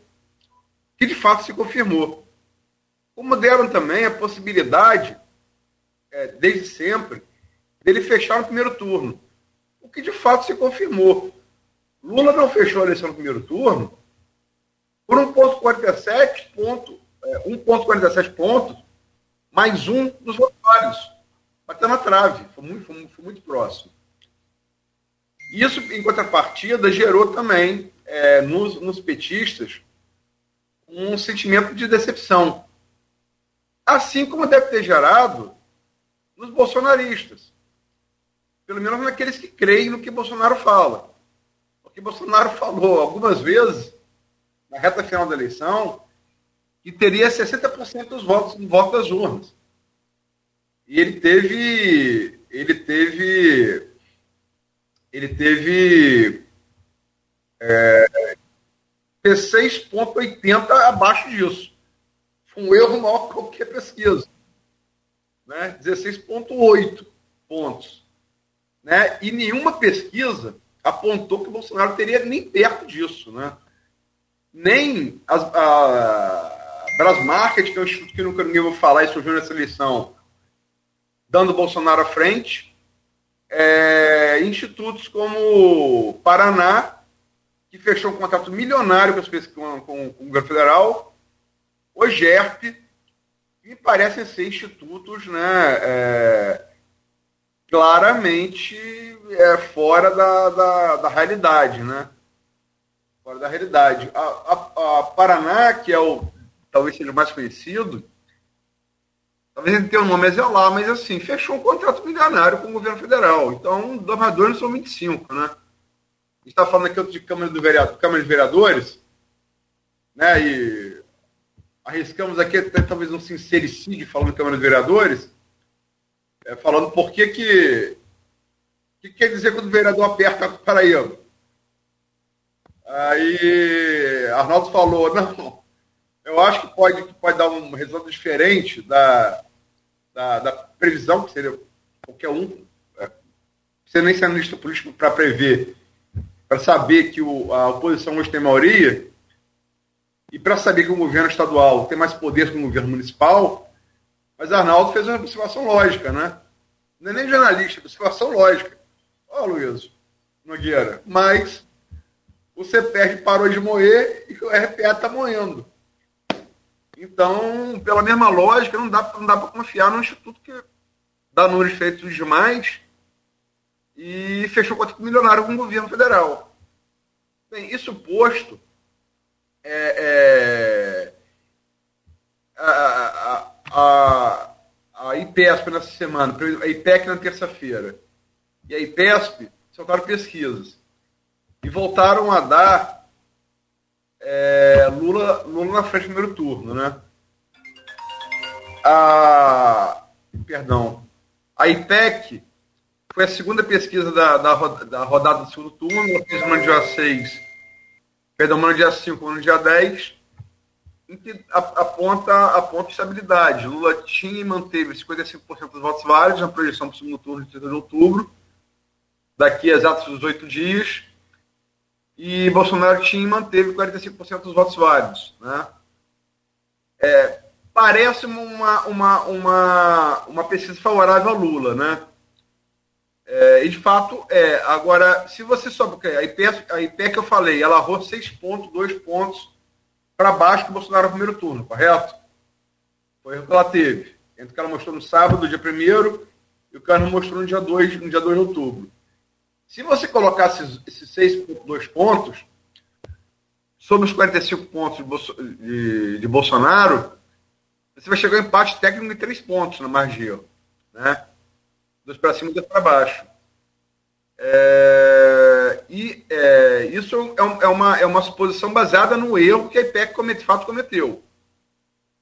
que de fato se confirmou. Como deram também a possibilidade, é, desde sempre, dele fechar no primeiro turno. O que de fato se confirmou. Lula não fechou a eleição no primeiro turno por 1,47 ponto, é, 1,47 pontos, mais um dos votários. Bateu na trave, foi muito, foi, foi muito próximo. Isso, em contrapartida, gerou também é, nos, nos petistas um sentimento de decepção. Assim como deve ter gerado nos bolsonaristas. Pelo menos naqueles que creem no que Bolsonaro fala. Porque Bolsonaro falou algumas vezes, na reta final da eleição, que teria 60% dos votos no voto das urnas. E ele teve. Ele teve. Ele teve. É, 6,80 abaixo disso. Foi um erro maior que qualquer pesquisa. Né? 16,8 pontos. Né? E nenhuma pesquisa apontou que o Bolsonaro teria nem perto disso. Né? Nem as, a Brasmarket, que é um instituto que nunca ninguém vou falar e surgiu nessa eleição, dando Bolsonaro à frente. É, institutos como Paraná, que fechou um contrato milionário com, com, com o governo federal, o GERP, que parecem ser institutos né, é, claramente é, fora da, da, da, realidade. Né? Fora da realidade. A, a, a, Paraná, que é o talvez seja o mais conhecido, talvez ele tenha um nome lá, mas assim, fechou um contrato milionário com o governo federal. Então, dois são 25, né? Está falando aqui de Câmara, do Vereador, Câmara de Vereadores, né? E arriscamos aqui até talvez um sincericídio falando Câmara de Vereadores, é, falando por que que. O que quer dizer quando o vereador aperta a Paraíba? Aí Arnaldo falou, não, eu acho que pode, que pode dar um resultado diferente da, da, da previsão, que seria qualquer um, é, você nem ser analista político para prever para saber que o, a oposição hoje tem maioria e para saber que o governo estadual tem mais poder que o governo municipal, mas Arnaldo fez uma observação lógica, né? Não é nem jornalista, é observação lógica. Ó, oh, Luiz Nogueira, mas o CPR parou de moer e o RPA está moendo. Então, pela mesma lógica, não dá, não dá para confiar num instituto que dá números feitos demais e fechou contrato milionário com o governo federal. Bem, isso posto, é, é, a, a, a, IPESP nessa semana, a IPEC na terça-feira, e a IPESP soltaram pesquisas e voltaram a dar é, Lula, Lula na frente do primeiro turno, né? A, perdão, a IPEC foi a segunda pesquisa da, da, da rodada do segundo turno. Ela fez uma no dia 6, perdão, uma no dia 5, uma no dia 10, em que aponta, aponta estabilidade. Lula tinha e manteve 55% dos votos válidos na projeção para o segundo turno de 30 de outubro, daqui a exatos oito dias. E Bolsonaro tinha e manteve 45% dos votos válidos. Né? É, parece uma, uma, uma, uma pesquisa favorável a Lula, né? É, e de fato é. Agora, se você sobe a IP, a IP que eu falei, ela arrou seis pontos, dois pontos para baixo do Bolsonaro no primeiro turno, correto? Foi o que ela teve. Entre o que ela mostrou no sábado, dia 1 e o que o mostrou no dia 2, no dia 2 de outubro. Se você colocasse esses 6,2 pontos, sobre os 45 pontos de, de, de, Bolsonaro, você vai chegar ao empate técnico de 3 pontos na margem. Né? Dois para cima e dois para baixo. É, e é, isso é, é, uma, é uma suposição baseada no erro que a IPEC de fato cometeu.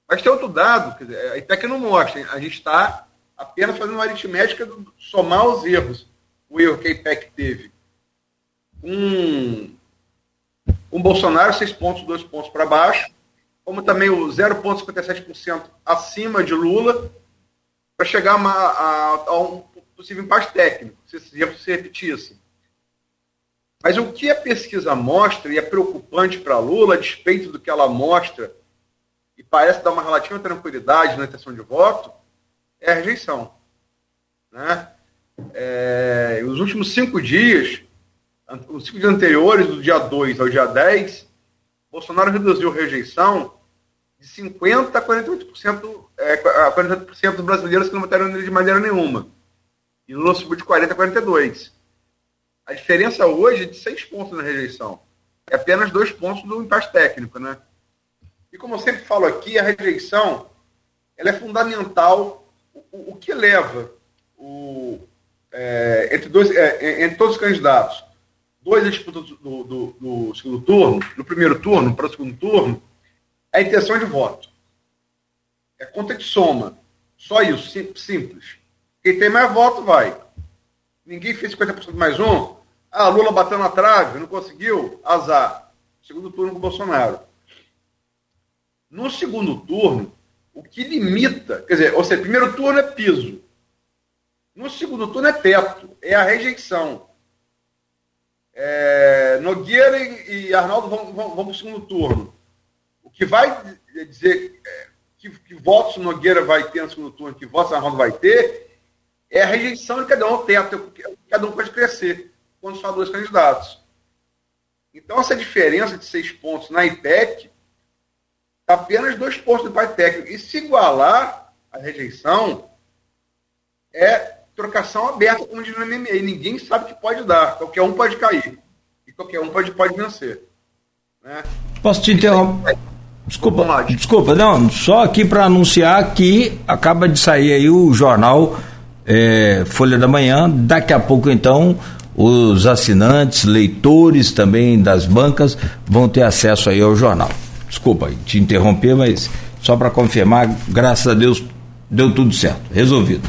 Mas tem outro dado, dizer, a IPEC não mostra, a gente está apenas fazendo uma aritmética de somar os erros. O erro que a IPEC teve com, com Bolsonaro, seis pontos, dois pontos para baixo, como também o 0,57% acima de Lula, para chegar a, a, a um possível empate técnico, se esse erro se repetisse. Mas o que a pesquisa mostra, e é preocupante para Lula, a despeito do que ela mostra, e parece dar uma relativa tranquilidade na intenção de voto, é a rejeição. Né? É, os últimos cinco dias, os cinco dias anteriores, do dia 2 ao dia 10, Bolsonaro reduziu a rejeição de 50% a 48%, é, a 48% dos brasileiros que não votaram nele de maneira nenhuma. E Lula subiu de 40% a 42%. A diferença hoje é de 6 pontos na rejeição. É apenas dois pontos do empate técnico, né? E como eu sempre falo aqui, a rejeição ela é fundamental. O, o que leva o, é, entre, dois, é, entre todos os candidatos, dois disputas do, do, do, segundo turno, no primeiro turno para o segundo turno, é a intenção de voto. É conta de soma. Só isso, simples. Quem tem mais voto vai. Ninguém fez 50% mais um. Ah, Lula bateu na trave, não conseguiu. Azar. Segundo turno com o Bolsonaro. No segundo turno, o que limita, quer dizer, ou seja, primeiro turno é piso. No segundo turno é teto, é a rejeição. É, Nogueira e, Arnaldo vão, vão, vão para o segundo turno. O que vai dizer é, que, que, votos Nogueira vai ter no segundo turno, que votos Arnaldo vai ter, é a rejeição de cada um, o teto, cada um pode crescer quando só dois candidatos. Então, essa diferença de seis pontos na IPEC, apenas dois pontos do pai técnico. E se igualar a rejeição, é trocação aberta, como diz no MMA. Ninguém sabe que pode dar. Qualquer um pode cair. E qualquer um pode, pode vencer. Né? Posso te interromper? Desculpa, desculpa, não, só aqui para anunciar que acaba de sair aí o jornal é, Folha da Manhã. Daqui a pouco, então, os assinantes, leitores também das bancas vão ter acesso aí ao jornal. Desculpa te interromper, mas só para confirmar, graças a Deus deu tudo certo, resolvido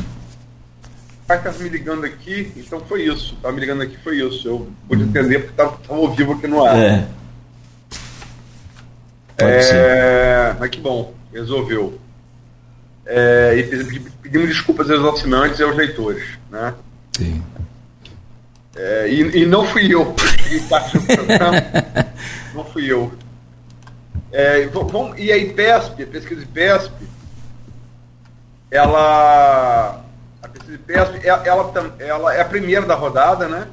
estava me ligando aqui, então foi isso. Estava me ligando aqui, foi isso. Eu pude entender porque estava ao vivo aqui no ar. É. é mas que bom, resolveu. É, e pedimos desculpas aos assinantes e aos leitores. Né? Sim. É, e, e, não fui eu que parte do programa. não fui eu. É, vamos, e a IPESP, a pesquisa IPESP, ela a pesquisa de pesca, ela, ela, ela, é a primeira da rodada, né?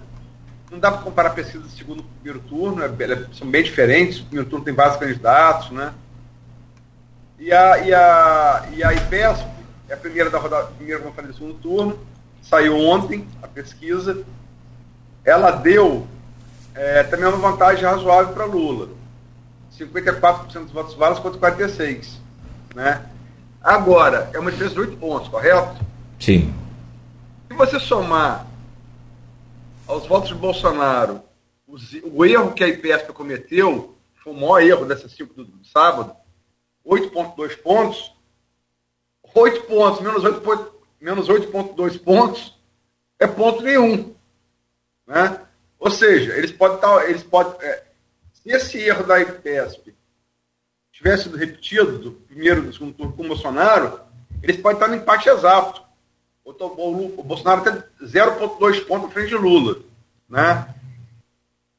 Não dá para comparar a pesquisa do segundo e primeiro turno, é, é, são bem diferentes. O primeiro turno tem vários candidatos, né? E a, e a, e a IPESP é a primeira da rodada, primeira, como eu falei, do segundo turno. Saiu ontem a pesquisa. Ela deu é, também uma vantagem razoável para Lula. 54% dos votos válidos contra 46%. Né? Agora, é uma diferença de 8 pontos, correto? Sim. Se você somar aos votos de Bolsonaro os, o erro que a IPESP cometeu, foi o maior erro dessa cinco do, do sábado, 8,2 pontos, 8 pontos menos 8,2 menos 8 pontos é ponto nenhum. Né? Ou seja, eles podem estar. Tá, eles podem, é, se esse erro da IPESP tivesse sido repetido do primeiro do segundo turno com o Bolsonaro, eles podem estar no empate exato o, Bolsonaro tem 0,2 pontos à frente de Lula. Né?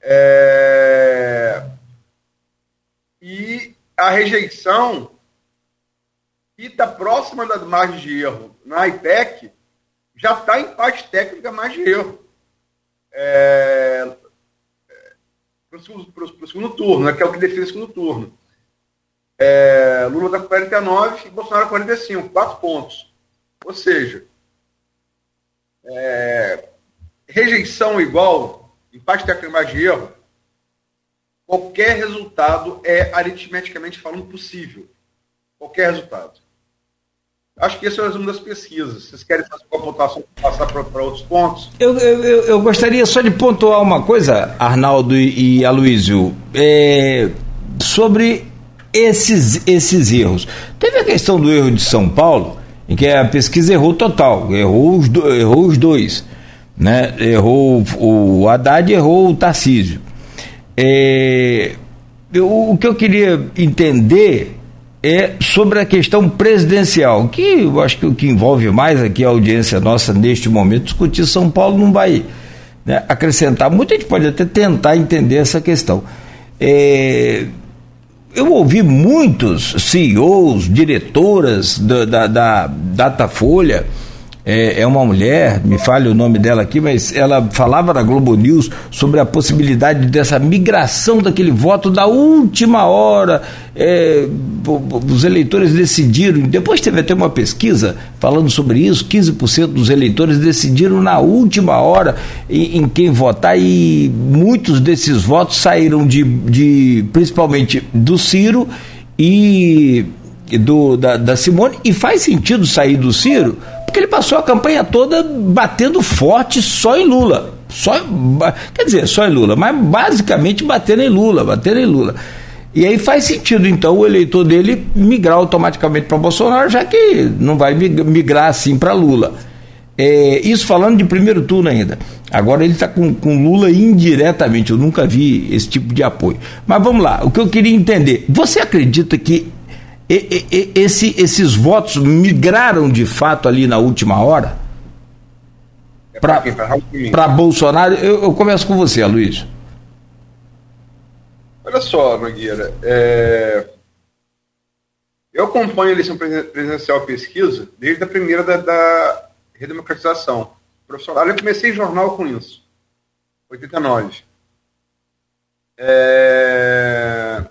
É... E a rejeição, que está próxima das margens de erro na IPEC, já está em parte técnica mais de erro. É... Para o segundo turno, né, que é o que define o segundo turno. É... Lula está com 49 e Bolsonaro 45, 4 pontos. Ou seja, é, rejeição igual, empate técnico mais de erro, qualquer resultado é aritmeticamente falando possível. Qualquer resultado. Acho que esse é o resumo das pesquisas. Vocês querem fazer uma pontuação para passar para outros pontos? Eu, eu, eu, gostaria só de pontuar uma coisa, Arnaldo e, e Aloysio, é, sobre esses, esses erros. Teve a questão do erro de São Paulo, em que a pesquisa errou total, errou os, do, errou os dois. Né? Errou o Haddad errou o Tarcísio. É, eu, o que eu queria entender é sobre a questão presidencial, que eu acho que o que envolve mais aqui a audiência nossa neste momento, discutir São Paulo não vai né, acrescentar muito, a gente pode até tentar entender essa questão. É, eu ouvi muitos CEOs, diretoras da, da, da Datafolha, é, é, uma mulher, me fale o nome dela aqui, mas ela falava na Globo News sobre a possibilidade dessa migração daquele voto da última hora. É, os eleitores decidiram, depois teve até uma pesquisa falando sobre isso: 15% dos eleitores decidiram na última hora em, em, quem votar, e muitos desses votos saíram de, de principalmente do Ciro e do, da, da Simone, e faz sentido sair do Ciro porque ele passou a campanha toda batendo forte só em Lula. Só, quer dizer, só em Lula, mas basicamente batendo em Lula, batendo em Lula. E aí faz sentido, então, o eleitor dele migrar automaticamente para Bolsonaro, já que não vai migrar assim para Lula. É, isso falando de primeiro turno ainda. Agora ele está com, com Lula indiretamente, eu nunca vi esse tipo de apoio. Mas vamos lá, o que eu queria entender: você acredita que e, e, esse, esses votos migraram de fato ali na última hora? É Para Bolsonaro? Eu, eu, começo com você, Luiz. Olha só, Nogueira. É... Eu acompanho a eleição presidencial pesquisa desde a primeira da, da redemocratização. Profissional, eu comecei jornal com isso. 89. É...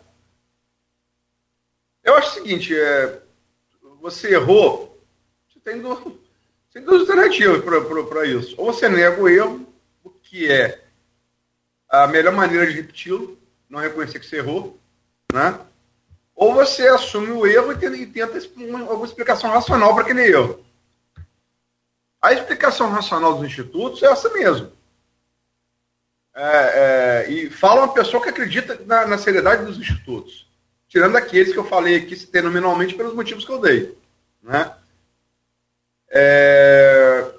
Eu acho o seguinte, é, você errou, você tem duas, tem duas alternativas para isso. Ou você nega o erro, o que é a melhor maneira de repeti-lo, não reconhecer que você errou, né? Ou você assume o erro e tenta, e tenta alguma explicação racional para aquele erro. A explicação racional dos institutos é essa mesmo. É, é, e fala uma pessoa que acredita na, na seriedade dos institutos tirando aqueles que eu falei aqui nominalmente pelos motivos que eu dei. Né? É...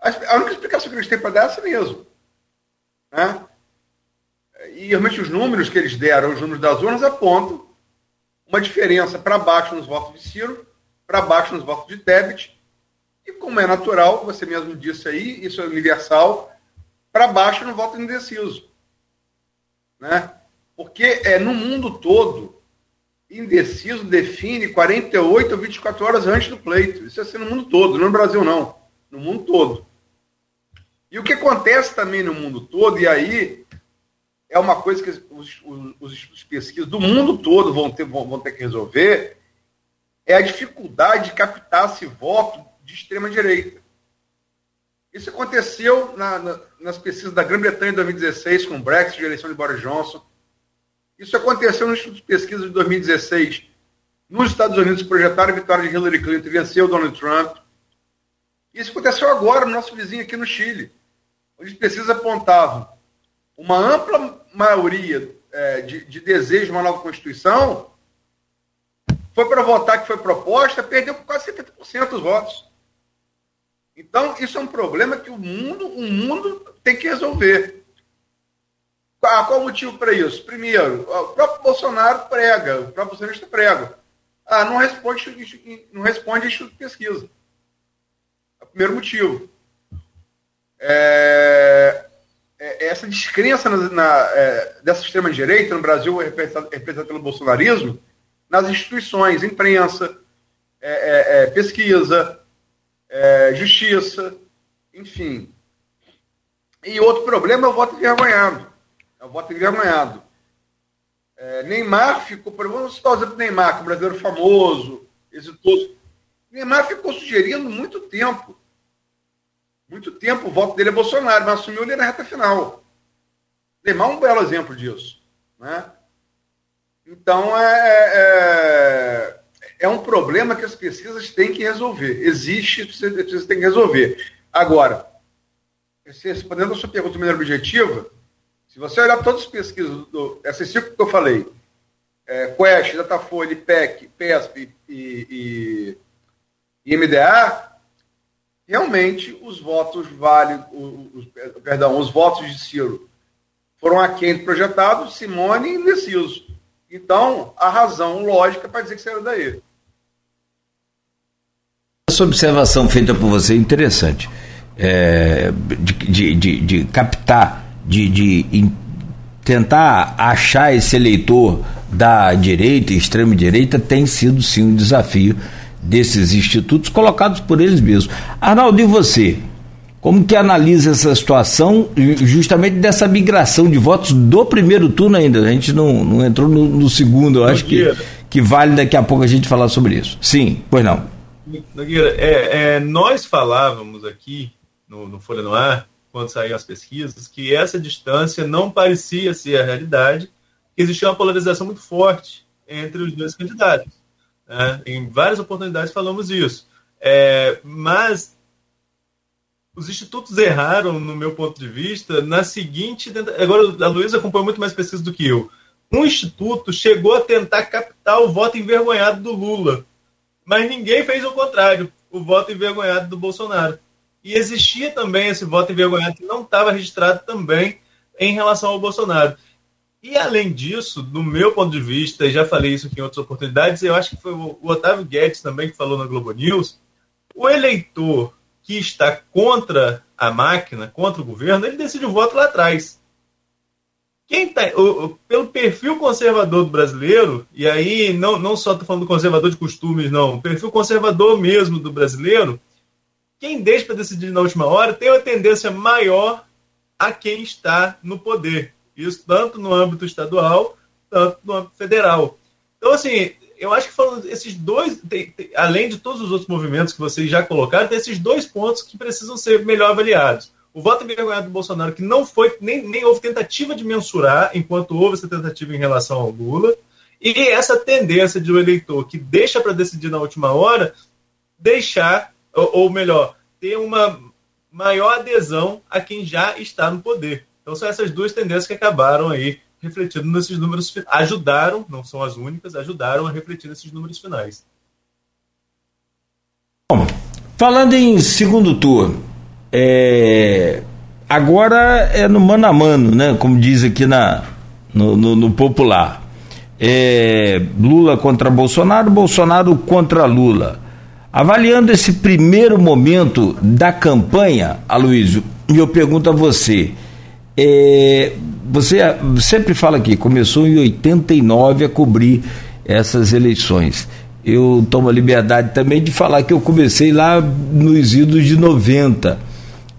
A única explicação que eles têm para dar é essa mesmo. Né? E realmente os números que eles deram, os números das urnas, apontam uma diferença para baixo nos votos de Ciro, para baixo nos votos de Tebet, e como é natural, você mesmo disse aí, isso é universal, para baixo no voto indeciso. Né? Porque é, no mundo todo, indeciso define 48 ou 24 horas antes do pleito. Isso é assim no mundo todo, não no Brasil não. No mundo todo. E o que acontece também no mundo todo, e aí é uma coisa que os, os, os pesquisas do mundo todo vão ter, vão, vão ter que resolver, é a dificuldade de captar esse voto de extrema-direita. Isso aconteceu na, na, nas pesquisas da Grã-Bretanha em 2016, com o Brexit, de eleição de Boris Johnson. Isso aconteceu no Instituto de Pesquisa de 2016. Nos Estados Unidos projetaram a vitória de Hillary Clinton e venceu Donald Trump. Isso aconteceu agora no nosso vizinho aqui no Chile, onde as pesquisas apontavam uma ampla maioria é, de, de desejo de uma nova Constituição, foi para votar que foi proposta, perdeu quase 70% dos votos. Então, isso é um problema que o mundo, o mundo tem que resolver. Ah, qual o motivo para isso? Primeiro, o próprio Bolsonaro prega, o próprio bolsonarista prega. Ah, não responde, não responde a estudo de pesquisa. É o primeiro motivo. É, é, essa descrença na, na, é, dessa extrema-direita no Brasil é representada, representada pelo bolsonarismo nas instituições, imprensa, é, é, é pesquisa, justiça, enfim. E outro problema é o voto envergonhado. É o voto envergonhado. É, Neymar ficou, por exemplo, vamos citar o exemplo do Neymar, que é um brasileiro famoso, exitoso. Neymar ficou sugerindo muito tempo muito tempo o voto dele é Bolsonaro, mas assumiu ele na reta final. Neymar é um belo exemplo disso. Né? Então, é, é, é um problema que as pesquisas têm que resolver. Existe, você tem que resolver. Agora, respondendo a sua pergunta de maneira objetiva, se você olhar todas as pesquisas, do, essas cinco que eu falei, é, Quest, Datafolha, IPEC, PESP e, e, e MDA, realmente os votos válidos, os, perdão, os votos de Ciro foram aquém do projetado, Simone e indeciso. Então, a razão lógica para dizer que saiu daí. Essa observação feita por você é interessante. É, de, de, de, de, captar, de, de tentar achar esse eleitor da direita, extrema direita, tem sido sim um desafio desses institutos colocados por eles mesmos. Arnaldo, e você? Como que analisa essa situação justamente dessa migração de votos do primeiro turno ainda? A gente não, não entrou no, no segundo, eu acho que, que vale daqui a pouco a gente falar sobre isso. Sim, pois não. Nogueira, é, é, nós falávamos aqui no, no Folha no Ar, quando saíram as pesquisas, que essa distância não parecia ser a realidade, que existia uma polarização muito forte entre os dois candidatos. Né? Em várias oportunidades falamos isso. É, mas os institutos erraram, no meu ponto de vista, na seguinte. Agora, a Luísa acompanhou muito mais pesquisa do que eu. Um instituto chegou a tentar captar o voto envergonhado do Lula, mas ninguém fez o contrário o voto envergonhado do Bolsonaro. E existia também esse voto envergonhado que não estava registrado também em relação ao Bolsonaro. E além disso, do meu ponto de vista, e já falei isso aqui em outras oportunidades, eu acho que foi o Otávio Guedes também que falou na Globo News, o eleitor que está contra a máquina, contra o governo, ele decide o voto lá atrás. Quem tá, o, o, pelo perfil conservador do brasileiro, e aí não, não só estou falando do conservador de costumes, não, o perfil conservador mesmo do brasileiro, quem deixa para decidir na última hora tem uma tendência maior a quem está no poder. Isso tanto no âmbito estadual, tanto no âmbito federal. Então, assim, eu acho que foram esses dois, tem, tem, além de todos os outros movimentos que vocês já colocaram, tem esses dois pontos que precisam ser melhor avaliados. O voto envergonhado do Bolsonaro, que não foi, nem, nem houve tentativa de mensurar, enquanto houve essa tentativa em relação ao Lula, e essa tendência de um eleitor que deixa para decidir na última hora, deixar, ou, ou melhor, ter uma maior adesão a quem já está no poder. Então são essas duas tendências que acabaram aí refletindo nesses números, ajudaram, não são as únicas, ajudaram a refletir nesses números finais. Bom, falando em segundo turno, é, agora é no mano a mano, né? Como diz aqui na, no, no, no popular. É, Lula contra Bolsonaro, Bolsonaro contra Lula. Avaliando esse primeiro momento da campanha, Aloysio, eu pergunto a você, é, você sempre fala aqui, começou em 89 a cobrir essas eleições. Eu tomo a liberdade também de falar que eu comecei lá nos idos de 90.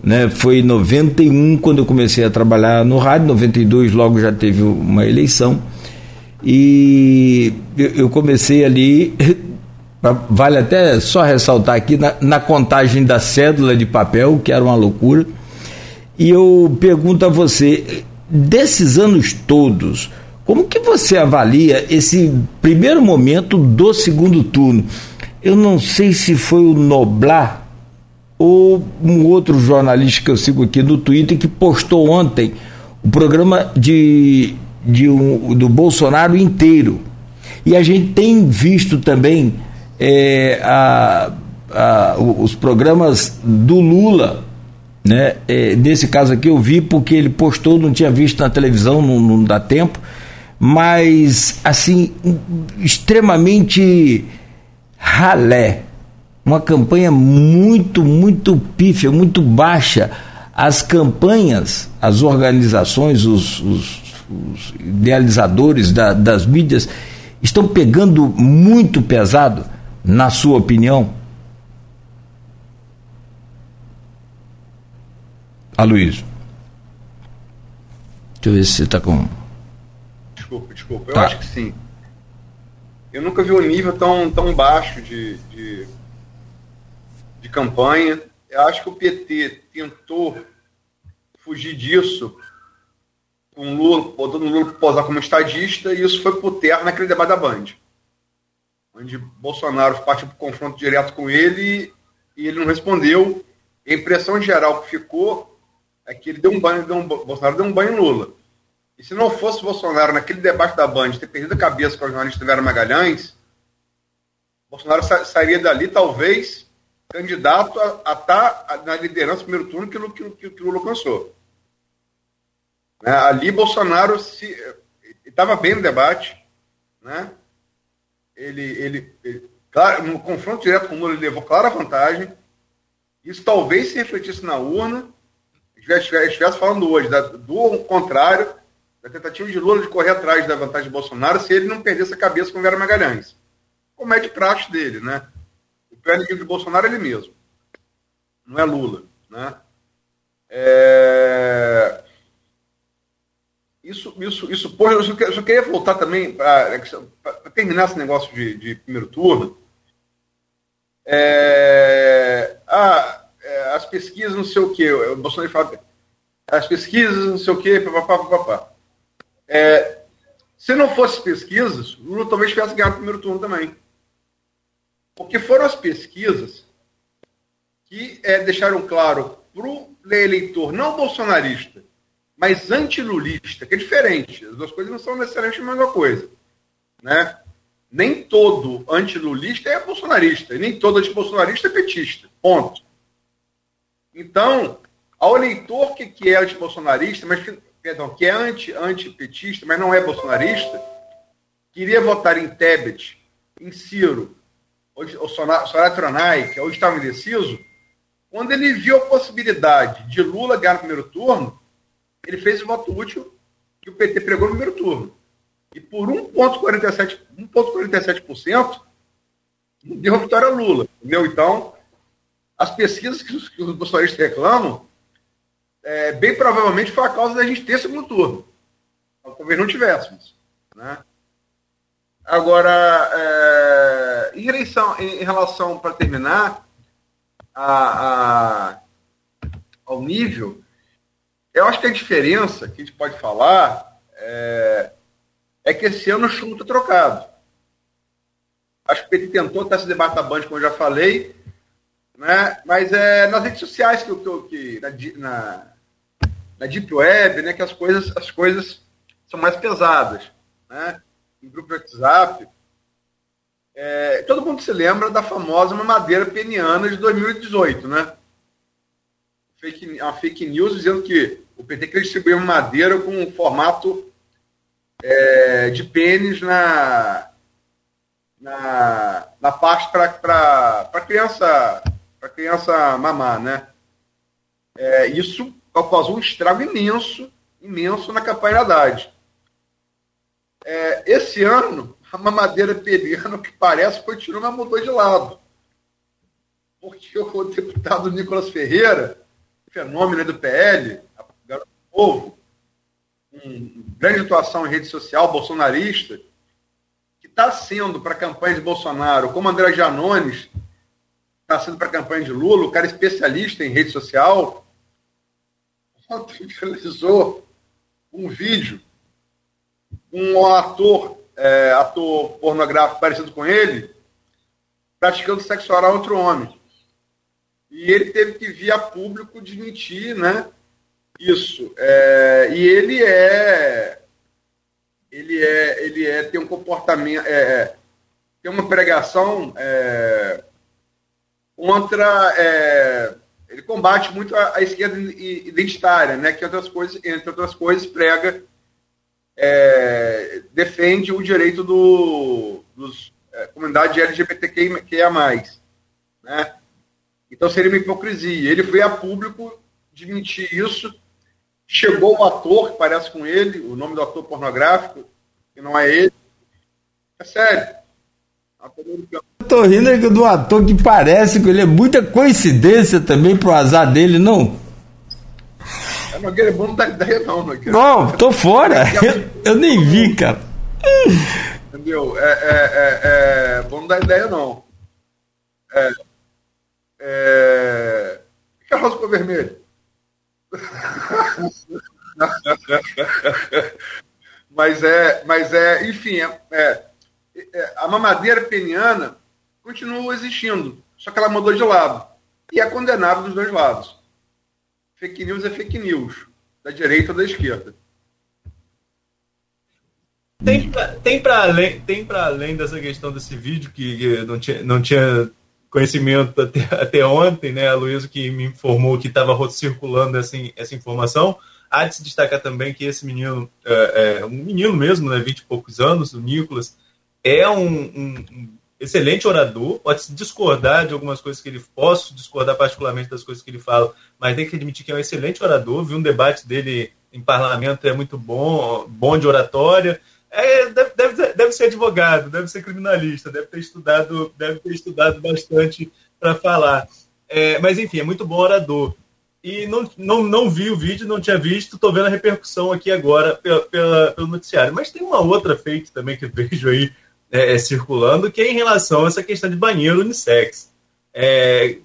Né? Foi em 91 quando eu comecei a trabalhar no rádio, 92 logo já teve uma eleição. E eu comecei ali, vale até só ressaltar aqui, na, na contagem da cédula de papel, que era uma loucura e eu pergunto a você, desses anos todos, como que você avalia esse primeiro momento do segundo turno? Eu não sei se foi o Noblar ou um outro jornalista que eu sigo aqui no Twitter que postou ontem o programa de, de um, do Bolsonaro inteiro. E a gente tem visto também é, a, a, os programas do Lula né? É, nesse caso aqui eu vi porque ele postou, não tinha visto na televisão, não, não dá tempo, mas assim, extremamente ralé. Uma campanha muito, muito pífia, muito baixa. As campanhas, as organizações, os, os, os idealizadores da, das mídias estão pegando muito pesado, na sua opinião? Aloysio. Deixa eu ver se você está com. Desculpa, desculpa. Eu tá. acho que sim. Eu nunca vi um nível tão, tão baixo de, de, de campanha. eu acho que o PT tentou fugir disso com Lula, botando Lula posar como estadista, e isso foi por terra naquele debate da Band. Onde Bolsonaro partiu para o confronto direto com ele e ele não respondeu. a impressão geral que ficou é que ele deu um banho, deu um, Bolsonaro deu um banho em Lula. E se não fosse Bolsonaro naquele debate da Band ter perdido a cabeça com a jornalista Vera Magalhães, Bolsonaro sa sairia dali, talvez, candidato a estar tá na liderança do primeiro turno que, que, que, Lula alcançou. Né? Ali, Bolsonaro estava bem no debate, né? Ele, ele, ele claro, no confronto direto com o Lula, ele levou clara vantagem. Isso talvez se refletisse na urna, estivesse, falando hoje da, do contrário, da tentativa de Lula de correr atrás da vantagem de Bolsonaro se ele não perdesse a cabeça com Vera Magalhães. Como é de praxe dele, né? O pior de Bolsonaro é ele mesmo. Não é Lula, né? É... Isso, isso, isso, porra, eu só, eu só queria voltar também para terminar esse negócio de, de primeiro turno. É, ah, é, as pesquisas, não sei o quê. O Bolsonaro fala, as pesquisas, não sei o quê, papapá, papapá. É, se não fosse pesquisas, Lula talvez tivesse ganhado o primeiro turno também. Porque foram as pesquisas que é, deixaram claro para o eleitor não bolsonarista, mas antilulista, que é diferente. As duas coisas não são necessariamente a mesma coisa. Né? Nem todo antilulista é bolsonarista, e nem todo antibolsonarista é petista. Ponto. Então, ao eleitor que, que é antibolsonarista, mas que, perdão, que é anti, antipetista, mas não é bolsonarista, queria votar em Tebet, em Ciro, ou Tronai, que hoje estava indeciso, quando ele viu a possibilidade de Lula ganhar no primeiro turno, ele fez o voto útil que o PT pregou no primeiro turno. E por 1,47%, 1,47% deu a vitória a Lula. Entendeu? Então, as pesquisas que os, que os bolsonaristas reclamam, é, bem provavelmente foi a causa da gente ter segundo turno. Então, talvez não tivéssemos. Né? Agora, é, em, relação, em, em relação para terminar, a, a, ao nível, eu acho que a diferença que a gente pode falar é, é que esse ano o chumbo está trocado. Acho que PT tentou ter esse debate da Band, como eu já falei, né? mas é nas redes sociais que, que, que na, na Deep Web, né, que as coisas, as coisas são mais pesadas. Né? Em grupo de WhatsApp, é, todo mundo se lembra da famosa mamadeira peniana de 2018, né? Fake, uma fake news dizendo que o PT quer distribuir madeira com um formato é, de pênis na, na, na parte para criança para criança mamar, né? É, isso causou um estrago imenso, imenso na campanha Haddad. É, esse ano, a mamadeira peniana, que parece, continua, mas mudou de lado. Porque o deputado Nicolas Ferreira, fenômeno do PL, povo, com grande atuação em rede social, bolsonarista, que está sendo para a campanha de Bolsonaro, como André Janones está sendo para a campanha de Lula, o cara especialista em rede social, ontem realizou um vídeo um ator, é, ator pornográfico parecido com ele, praticando sexo oral a outro homem. E ele teve que vir a público desmentir, né? Isso. É, e ele é. Ele é. Ele é. Tem um comportamento. É, é tem uma pregação é, contra. É, ele combate muito a, a, esquerda identitária, né? Que outras coisas, entre outras coisas, prega. É, defende o direito do, dos é, comunidade LGBTQIA+. Né? Então seria uma hipocrisia. Ele foi a público desmentir isso Chegou o ator que parece com ele, o nome do ator pornográfico, que não é ele. É sério. Eu tô rindo do ator que parece com ele. É muita coincidência também pro azar dele, não? É, Nogueira, é bom não dar ideia, não, Nogueira. Não, tô fora. Eu, eu nem vi, cara. Entendeu? É, é, é, é bom não dar ideia, não. É, é, rosa ficou vermelho? mas é, mas é, enfim, é, é, é, a mamadeira peniana continua existindo, só que ela mudou de lado. E é condenável dos dois lados. Fake news é fake news, da direita ou da esquerda. Tem tem para além, tem para além dessa questão desse vídeo que não tinha, não tinha conhecimento até, até ontem, né? A Luísa que me informou que estava circulando essa, essa informação. Há de se destacar também que esse menino, é, é um menino mesmo, né, 20 e poucos anos, o Nicolas, é um, um, um excelente orador, pode se discordar de algumas coisas que ele posso discordar particularmente das coisas que ele fala, mas tem que admitir que é um excelente orador, vi um debate dele em parlamento é muito bom, bom de oratória, é, deve, deve, deve ser advogado, deve ser criminalista, deve ter estudado, deve ter estudado bastante para falar. É, mas enfim, é muito bom orador. E não, não, não vi o vídeo, não tinha visto, estou vendo a repercussão aqui agora pela, pela, pelo noticiário. Mas tem uma outra fake também que vejo aí é, é, circulando, que é em relação a essa questão de banheiro unissex. É,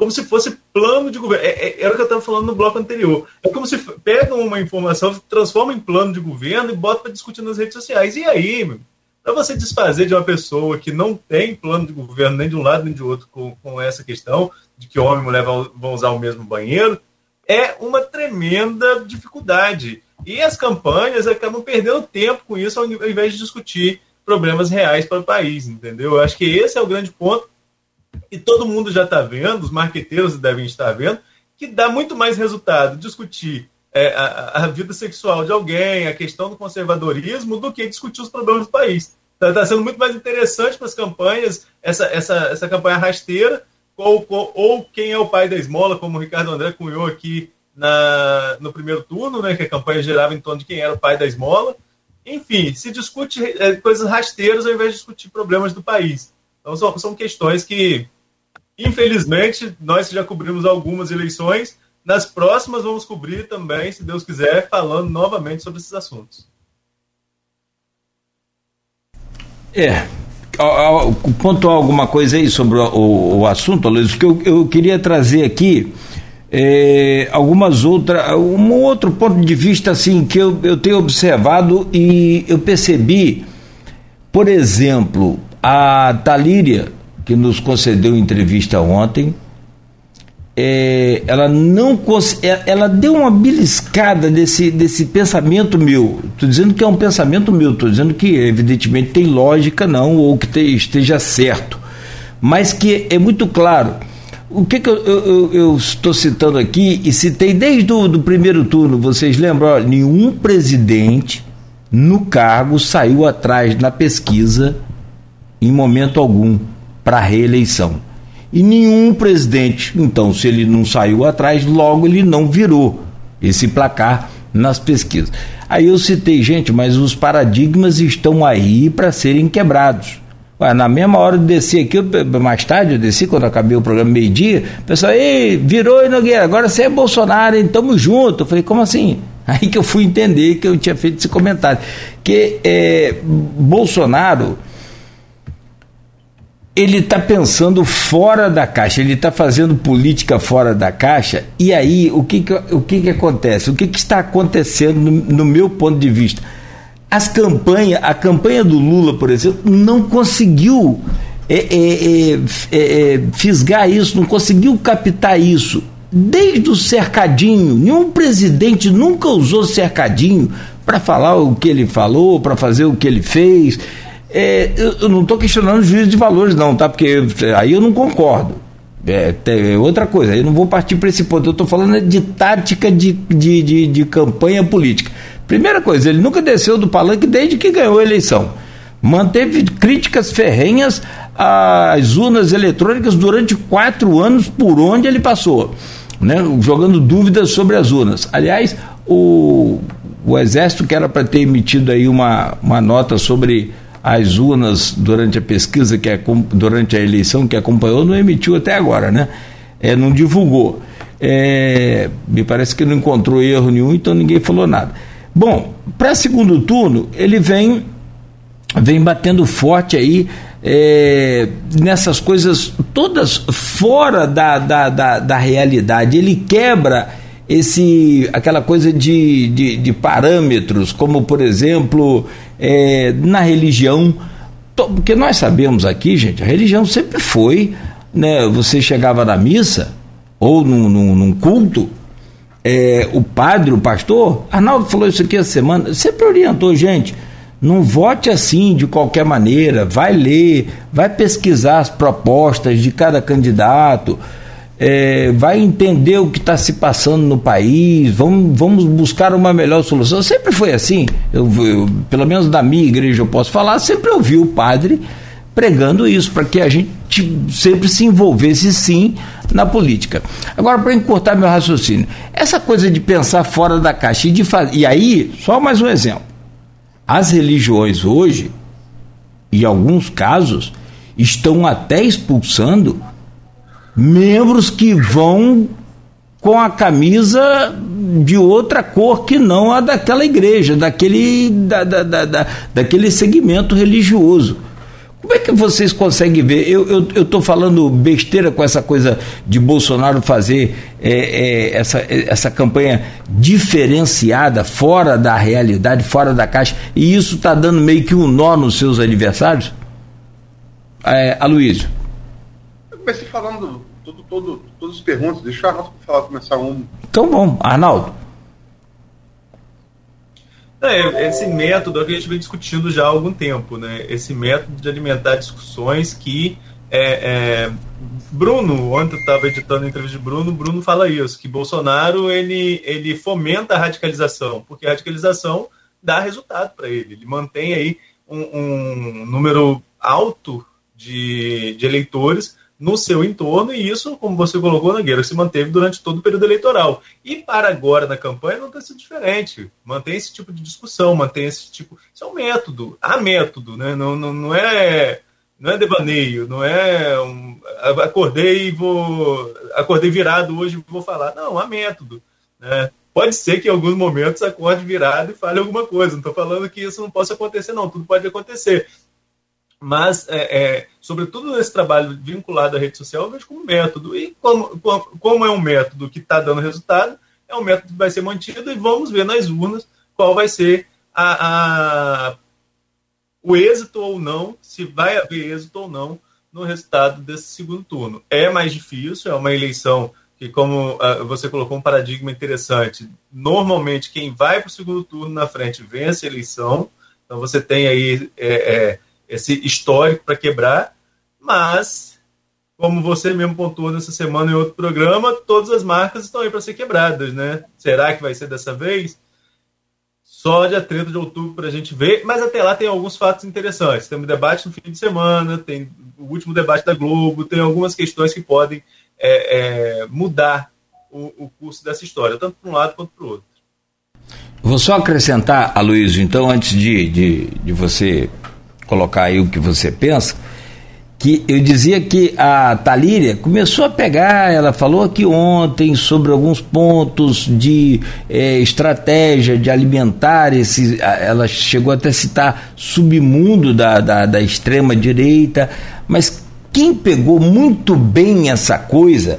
como se fosse plano de governo. É, é, era o que eu estava falando no bloco anterior. É como se pegam uma informação, transformam em plano de governo e botam para discutir nas redes sociais. E aí, para você desfazer de uma pessoa que não tem plano de governo nem de um lado nem de outro com, com essa questão de que homem e mulher vão, usar o mesmo banheiro, é uma tremenda dificuldade. E as campanhas acabam perdendo tempo com isso ao invés de discutir problemas reais para o país, entendeu? Eu acho que esse é o grande ponto e todo mundo já está vendo, os marqueteiros devem estar vendo, que dá muito mais resultado discutir é, a, a, vida sexual de alguém, a questão do conservadorismo, do que discutir os problemas do país. Está tá sendo muito mais interessante para as campanhas, essa, essa, essa campanha rasteira, ou, ou, ou, quem é o pai da esmola, como o Ricardo André cunhou aqui na, no primeiro turno, né, que a campanha gerava em torno de quem era o pai da esmola. Enfim, se discute é, coisas rasteiras ao invés de discutir problemas do país. Então, são, são questões que, infelizmente, nós já cobrimos algumas eleições. Nas próximas, vamos cobrir também, se Deus quiser, falando novamente sobre esses assuntos. É. Pontuar alguma coisa aí sobre o, o, assunto, Luiz, porque eu, eu queria trazer aqui é, algumas outras, um outro ponto de vista assim que eu, eu tenho observado e eu percebi, por exemplo, a Talíria, que nos concedeu entrevista ontem, é, ela não é, ela deu uma beliscada desse, desse pensamento meu. Estou dizendo que é um pensamento meu, estou dizendo que evidentemente tem lógica não, ou que te, esteja certo. Mas que é muito claro o que, que eu, eu, eu, estou citando aqui e citei desde o do primeiro turno, vocês lembram? nenhum presidente no cargo saiu atrás na pesquisa em momento algum para reeleição. E nenhum presidente, então, se ele não saiu atrás, logo ele não virou esse placar nas pesquisas. Aí eu citei, gente, mas os paradigmas estão aí para serem quebrados. Ué, na mesma hora de descer aqui, mais tarde eu desci, quando acabei o programa meio-dia, o pessoal, ei, virou Nogueira, agora você é Bolsonaro, hein, tamo junto. Eu falei, como assim? Aí que eu fui entender que eu tinha feito esse comentário. Que é, Bolsonaro, ele está pensando fora da caixa, ele está fazendo política fora da caixa, e aí o que, que, o que, que acontece? O que, que está acontecendo no, no meu ponto de vista? as campanhas, a campanha do Lula, por exemplo, não conseguiu é, é, é, é, é fisgar isso, não conseguiu captar isso. Desde o cercadinho, nenhum presidente nunca usou cercadinho para falar o que ele falou, para fazer o que ele fez. É, eu, não estou questionando o juízo de valores, não, tá? Porque aí eu não concordo. É, é outra coisa, eu não vou partir para esse ponto. Eu estou falando de tática de, de, de, de campanha política. Primeira coisa, ele nunca desceu do palanque desde que ganhou a eleição. Manteve críticas ferrenhas às urnas eletrônicas durante quatro anos por onde ele passou, né? jogando dúvidas sobre as urnas. Aliás, o, o Exército, que era para ter emitido aí uma, uma nota sobre as urnas durante a pesquisa, que durante a eleição que acompanhou, não emitiu até agora, né? É, não divulgou. É, me parece que não encontrou erro nenhum, então ninguém falou nada. Bom, para segundo turno, ele vem vem batendo forte aí é, nessas coisas todas fora da, da, da, da, realidade. Ele quebra esse aquela coisa de, de, de parâmetros, como por exemplo é, na religião. Porque nós sabemos aqui, gente, a religião sempre foi. Né, você chegava na missa ou num, num, num culto, é, o padre, o pastor, Arnaldo falou isso aqui essa semana, sempre orientou, gente não vote assim de qualquer maneira, vai ler, vai pesquisar as propostas de cada candidato, é, vai entender o que está se passando no país, vamos, vamos buscar uma melhor solução. Sempre foi assim, eu, eu, pelo menos da minha igreja eu posso falar, sempre ouvi o padre pregando isso, para que a gente sempre se envolvesse sim na política. Agora, para encurtar meu raciocínio, essa coisa de pensar fora da caixa e de fazer. E aí, só mais um exemplo. As religiões hoje, em alguns casos, estão até expulsando membros que vão com a camisa de outra cor que não a daquela igreja, daquele, da, da, da, daquele segmento religioso. Como é que vocês conseguem ver? Eu estou falando besteira com essa coisa de Bolsonaro fazer é, é, essa, essa campanha diferenciada, fora da realidade, fora da caixa, e isso está dando meio que um nó nos seus adversários? É, Aloysio. Eu comecei falando todo, todo, todas as perguntas, deixa o Arnaldo falar, começar um. Então bom, Arnaldo. É, esse método é o que a gente vem discutindo já há algum tempo, né? Esse método de alimentar discussões que é, é, Bruno, ontem eu estava editando a entrevista de Bruno, Bruno fala isso, que Bolsonaro ele, ele fomenta a radicalização, porque a radicalização dá resultado para ele. Ele mantém aí um, um número alto de, de eleitores no seu entorno, e isso, como você colocou, Nogueira, se manteve durante todo o período eleitoral. E para agora na campanha não tem sido diferente. Mantém esse tipo de discussão, mantém esse tipo. Isso é um método. Há método, né? Não, não, não é. Não é devaneio, não é um, acordei vou acordei virado hoje vou falar. Não, há método. Né? Pode ser que em alguns momentos acorde virado e fale alguma coisa. Não estou falando que isso não possa acontecer, não. Tudo pode acontecer mas, é, é, sobretudo nesse trabalho vinculado à rede social, eu vejo como método. E como, como é um método que está dando resultado, é um método que vai ser mantido e vamos ver nas urnas qual vai ser a, a, o êxito ou não, se vai haver êxito ou não no resultado desse segundo turno. É mais difícil, é uma eleição que, como uh, você colocou um paradigma interessante, normalmente quem vai para o segundo turno na frente vence a eleição. Então você tem aí. É, é, esse histórico para quebrar, mas, como você mesmo pontuou nessa semana em outro programa, todas as marcas estão aí para ser quebradas, né? Será que vai ser dessa vez? Só dia 30 de outubro para a gente ver, mas até lá tem alguns fatos interessantes. Tem um debate no fim de semana, tem o último debate da Globo, tem algumas questões que podem é, é, mudar o, o curso dessa história, tanto para um lado quanto para o outro. Vou só acrescentar, Aloysio, então, antes de, de, de você colocar aí o que você pensa, que eu dizia que a Talíria começou a pegar, ela falou aqui ontem sobre alguns pontos de é, estratégia de alimentar esse, ela chegou até a citar submundo da, da, da extrema direita, mas quem pegou muito bem essa coisa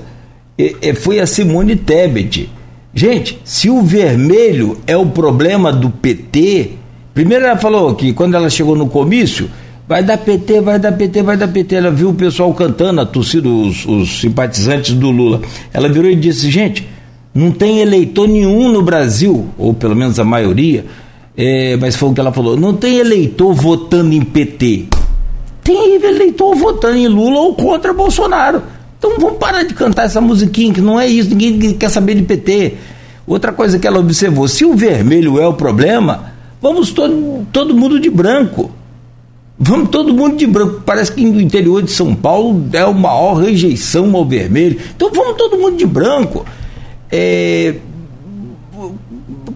é, foi a Simone Tebet. Gente, se o vermelho é o problema do PT, Primeiro ela falou que quando ela chegou no comício, vai dar PT, vai dar PT, vai dar PT. Ela viu o pessoal cantando, a torcida, os, os simpatizantes do Lula. Ela virou e disse: gente, não tem eleitor nenhum no Brasil, ou pelo menos a maioria, é, mas foi o que ela falou: não tem eleitor votando em PT. Tem eleitor votando em Lula ou contra Bolsonaro. Então vamos parar de cantar essa musiquinha, que não é isso, ninguém quer saber de PT. Outra coisa que ela observou: se o vermelho é o problema Vamos todo, todo mundo de branco. Vamos todo mundo de branco. Parece que no interior de São Paulo é a maior rejeição ao vermelho. Então vamos todo mundo de branco. É...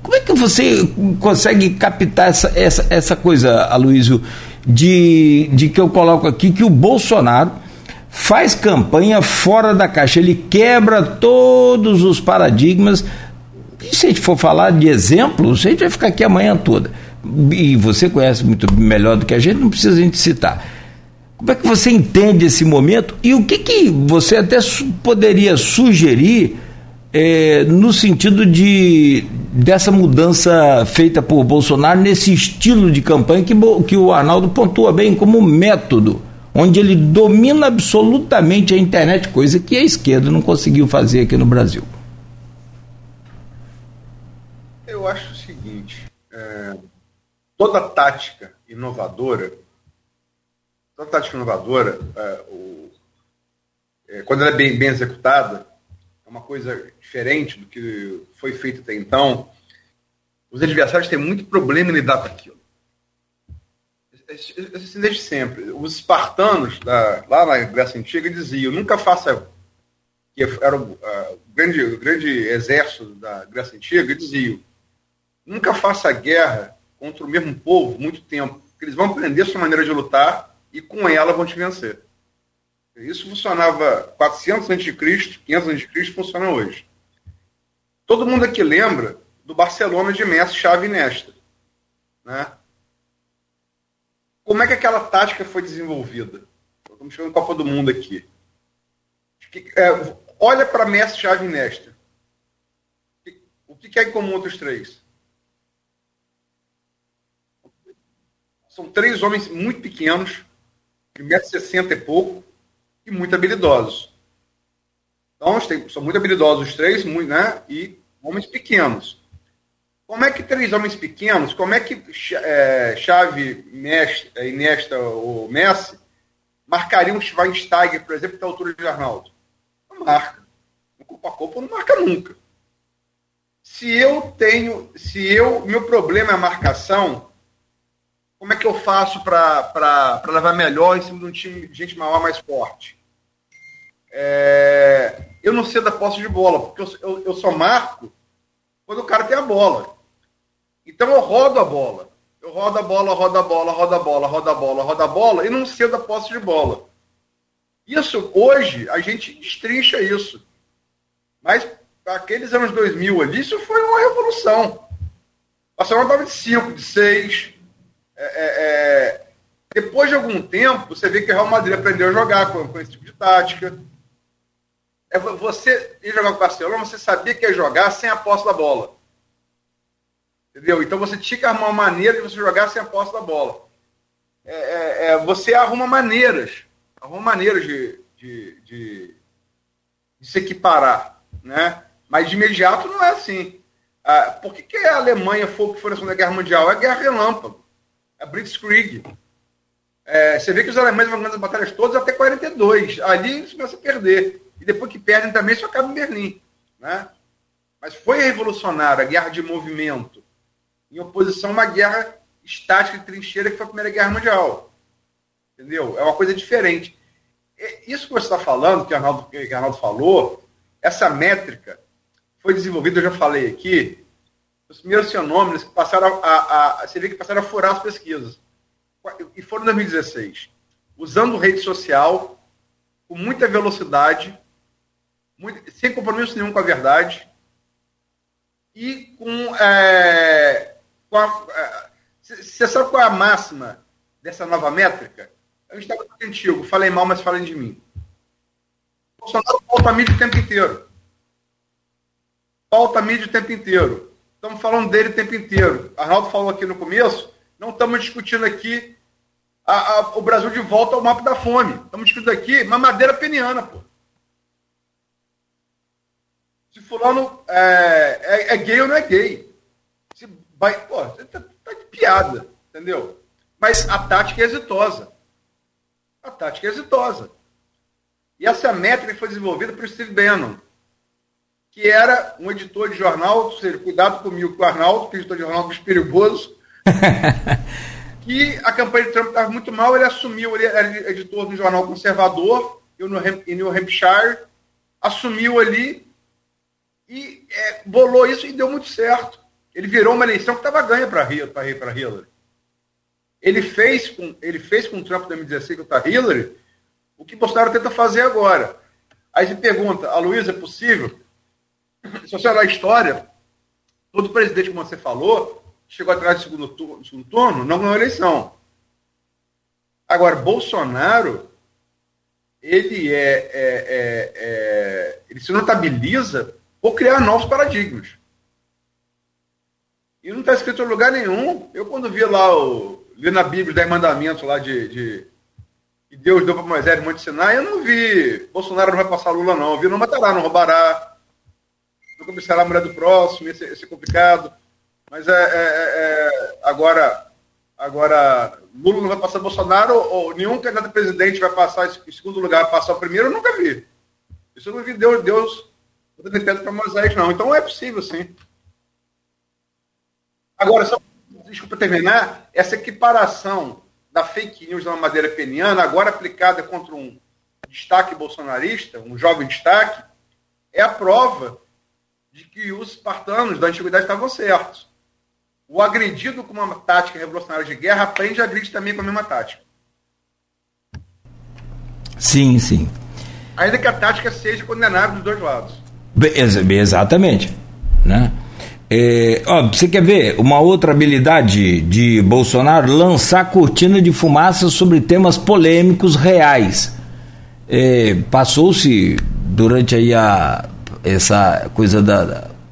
Como é que você consegue captar essa, essa, essa coisa, Aloysio, de, de que eu coloco aqui que o Bolsonaro faz campanha fora da caixa, ele quebra todos os paradigmas e se a gente for falar de exemplos, a gente vai ficar aqui amanhã toda. E você conhece muito melhor do que a gente, não precisa a gente citar. Como é que você entende esse momento e o que, que você até poderia sugerir é, no sentido de dessa mudança feita por Bolsonaro nesse estilo de campanha que, que o Arnaldo pontua bem como método, onde ele domina absolutamente a internet, coisa que a esquerda não conseguiu fazer aqui no Brasil. Eu acho o seguinte: é, toda tática inovadora, toda tática inovadora, é, o, é, quando ela é bem, bem executada, é uma coisa diferente do que foi feito até então. Os adversários têm muito problema em lidar com aquilo. Assim, desde sempre. Os espartanos, da, lá na Grécia Antiga, diziam: nunca faça. que era o, uh, grande, o grande exército da Grécia Antiga, diziam: nunca faça guerra contra o mesmo povo muito tempo, porque eles vão aprender sua maneira de lutar e com ela vão te vencer. Isso funcionava 400 a.C., 500 a.C., funciona hoje. Todo mundo aqui lembra do Barcelona de Messi, Chave e Nesta. Né? Como é que aquela tática foi desenvolvida? Estamos chegando Copa do Mundo aqui. É, olha para Messi, Chave e Nesta. O que, que é em comum entre os três? São três homens muito pequenos, de 1,60m e pouco, e muito habilidosos. Então, são muito habilidosos os três, muito, né? E homens pequenos. Como é que três homens pequenos, como é que é, Chave, Mestre, é, Iniesta ou Messi marcariam o Schweinsteiger, por exemplo, da altura de Arnaldo? Não marca. Copa Copa não marca nunca. Se eu tenho, se eu, meu problema é a marcação, como é que eu faço para levar melhor em cima de um time de gente maior, mais forte? É, eu não sei da posse de bola, porque eu, eu, eu só marco quando o cara tem a bola. Então eu rodo a bola. Eu rodo a bola, rodo a bola, rodo a bola, rodo a bola, rodo a bola e não sei da posse de bola. Isso, hoje, a gente destrincha isso. Mas aqueles anos 2000 ali, isso foi uma revolução. Barcelona estava de 5, de 6, é, é, é, depois de algum tempo, você vê que o Real Madrid aprendeu a jogar com, com esse tipo de tática. É, você ir jogar com o Barcelona, você sabia que ia jogar sem a posse da bola. Entendeu? Então você tinha que arrumar uma maneira de você jogar sem a posse da bola. É, é, é você arruma maneiras, arruma maneiras de, de, de, de, se equiparar. Né? Mas de imediato não é assim. Ah, por que, que a Alemanha foi que foi na Segunda Guerra Mundial? É guerra relâmpago a Blitzkrieg. É, você vê que os alemães vão ganhando as batalhas todas até 42. Ali eles começam a perder. E depois que perdem também, só acaba em Berlim. Né? Mas foi revolucionária a guerra de movimento, em oposição a uma guerra estática de trincheira que foi a Primeira Guerra Mundial. Entendeu? É uma coisa diferente. Isso que você está falando, que o Arnaldo, que o Arnaldo falou, essa métrica foi desenvolvida, eu já falei aqui, os primeiros fenômenos que passaram a, a, a, você vê que passaram a furar as pesquisas. E foram em 2016. Usando rede social, com muita velocidade, muito, sem compromisso nenhum com a verdade, e com. É, com a, é, você sabe qual é a máxima dessa nova métrica? Eu estava antigo, falei mal, mas falem de mim. Bolsonaro pauta a mídia o tempo inteiro. Pauta a mídia o tempo inteiro. Estamos falando dele o tempo inteiro. Arnaldo falou aqui no começo, não estamos discutindo aqui a, a, o Brasil de volta ao mapa da fome. Estamos discutindo aqui mamadeira peniana, pô. Se fulano é, é, é gay ou não é gay. Se vai, pô, tá, tá de piada, entendeu? Mas a tática é exitosa. A tática é exitosa. E essa métrica foi desenvolvida por Steve Bannon que era um editor de jornal, ou seja, cuidado comigo com o Arnaldo, que é editor de jornal muito perigoso, que a campanha de Trump estava muito mal, ele assumiu, ele era editor do jornal conservador, eu no, em New Hampshire, assumiu ali e é, bolou isso e deu muito certo. Ele virou uma eleição que estava ganha para Hillary. Ele fez com ele fez com o Trump em 2016 contra Hillary o que Bolsonaro tenta fazer agora. Aí se pergunta, a Luísa, é possível? Se você olhar a história, todo presidente, como você falou, chegou atrás do segundo turno, segundo turno não ganhou eleição. Agora, Bolsonaro, ele é, é, é, é ele se notabiliza por criar novos paradigmas. E não está escrito em lugar nenhum. Eu, quando vi lá, o, li na Bíblia, os 10 mandamentos lá de, de que Deus deu para Moisés no Monte Sinai, eu não vi Bolsonaro não vai passar Lula, não. Eu vi não matará, não roubará, não cobiçará a mulher do próximo, esse, esse é complicado. Mas é, é, é, é, agora, agora, Lula não vai passar Bolsonaro, ou nenhum candidato presidente vai passar em segundo lugar, passar o primeiro, eu nunca vi. Isso eu não vi Deus, Deus pedra para Moisés, não. Então é possível, sim. Agora, só desculpa terminar, essa equiparação da fake news de uma maneira peniana, agora aplicada contra um destaque bolsonarista, um jovem destaque, é a prova de que os espartanos da antiguidade estavam certos. O agredido com uma tática revolucionária de guerra aprende a agredir também com a mesma tática. Sim, sim. Ainda que a tática seja condenável dos dois lados. Exatamente. Né? É, ó, você quer ver uma outra habilidade de Bolsonaro? Lançar cortina de fumaça sobre temas polêmicos reais. É, Passou-se durante aí a, essa coisa da,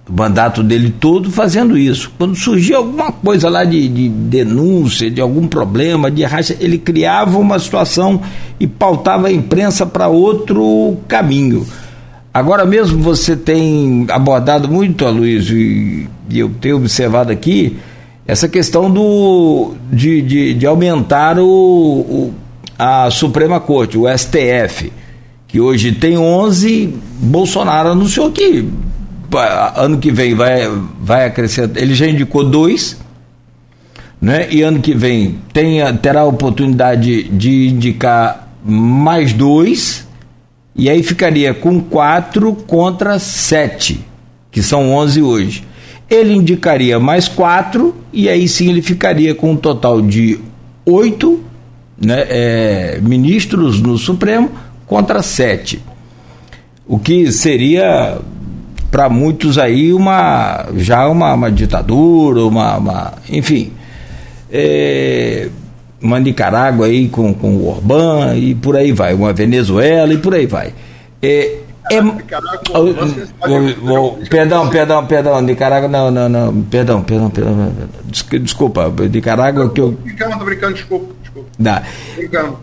do mandato dele todo fazendo isso. Quando surgia alguma coisa lá de, de denúncia, de algum problema, de racha, ele criava uma situação e pautava a imprensa para outro caminho. Agora mesmo você tem abordado muito, Aloysio, e, e eu tenho observado aqui, essa questão do, de, de, de aumentar o, o, a Suprema Corte, o STF, que hoje tem 11, Bolsonaro anunciou que ano que vem vai, vai acrescentar, ele já indicou dois, né? e ano que vem tem, terá a oportunidade de indicar mais dois, e aí ficaria com 4 contra 7, que são 11 hoje. Ele indicaria mais 4 e aí sim ele ficaria com um total de 8 né, é, ministros no Supremo contra 7. O que seria para muitos aí uma já uma, uma ditadura, uma, uma enfim. É, uma Nicarágua aí com, com o Orbán e por aí vai, uma Venezuela e por aí vai. É, é, perdão, perdão, perdão, Nicarágua, não, não, não, perdão, perdão, perdão, desculpa, Nicarágua que eu. Brincando, brincando, desculpa, desculpa.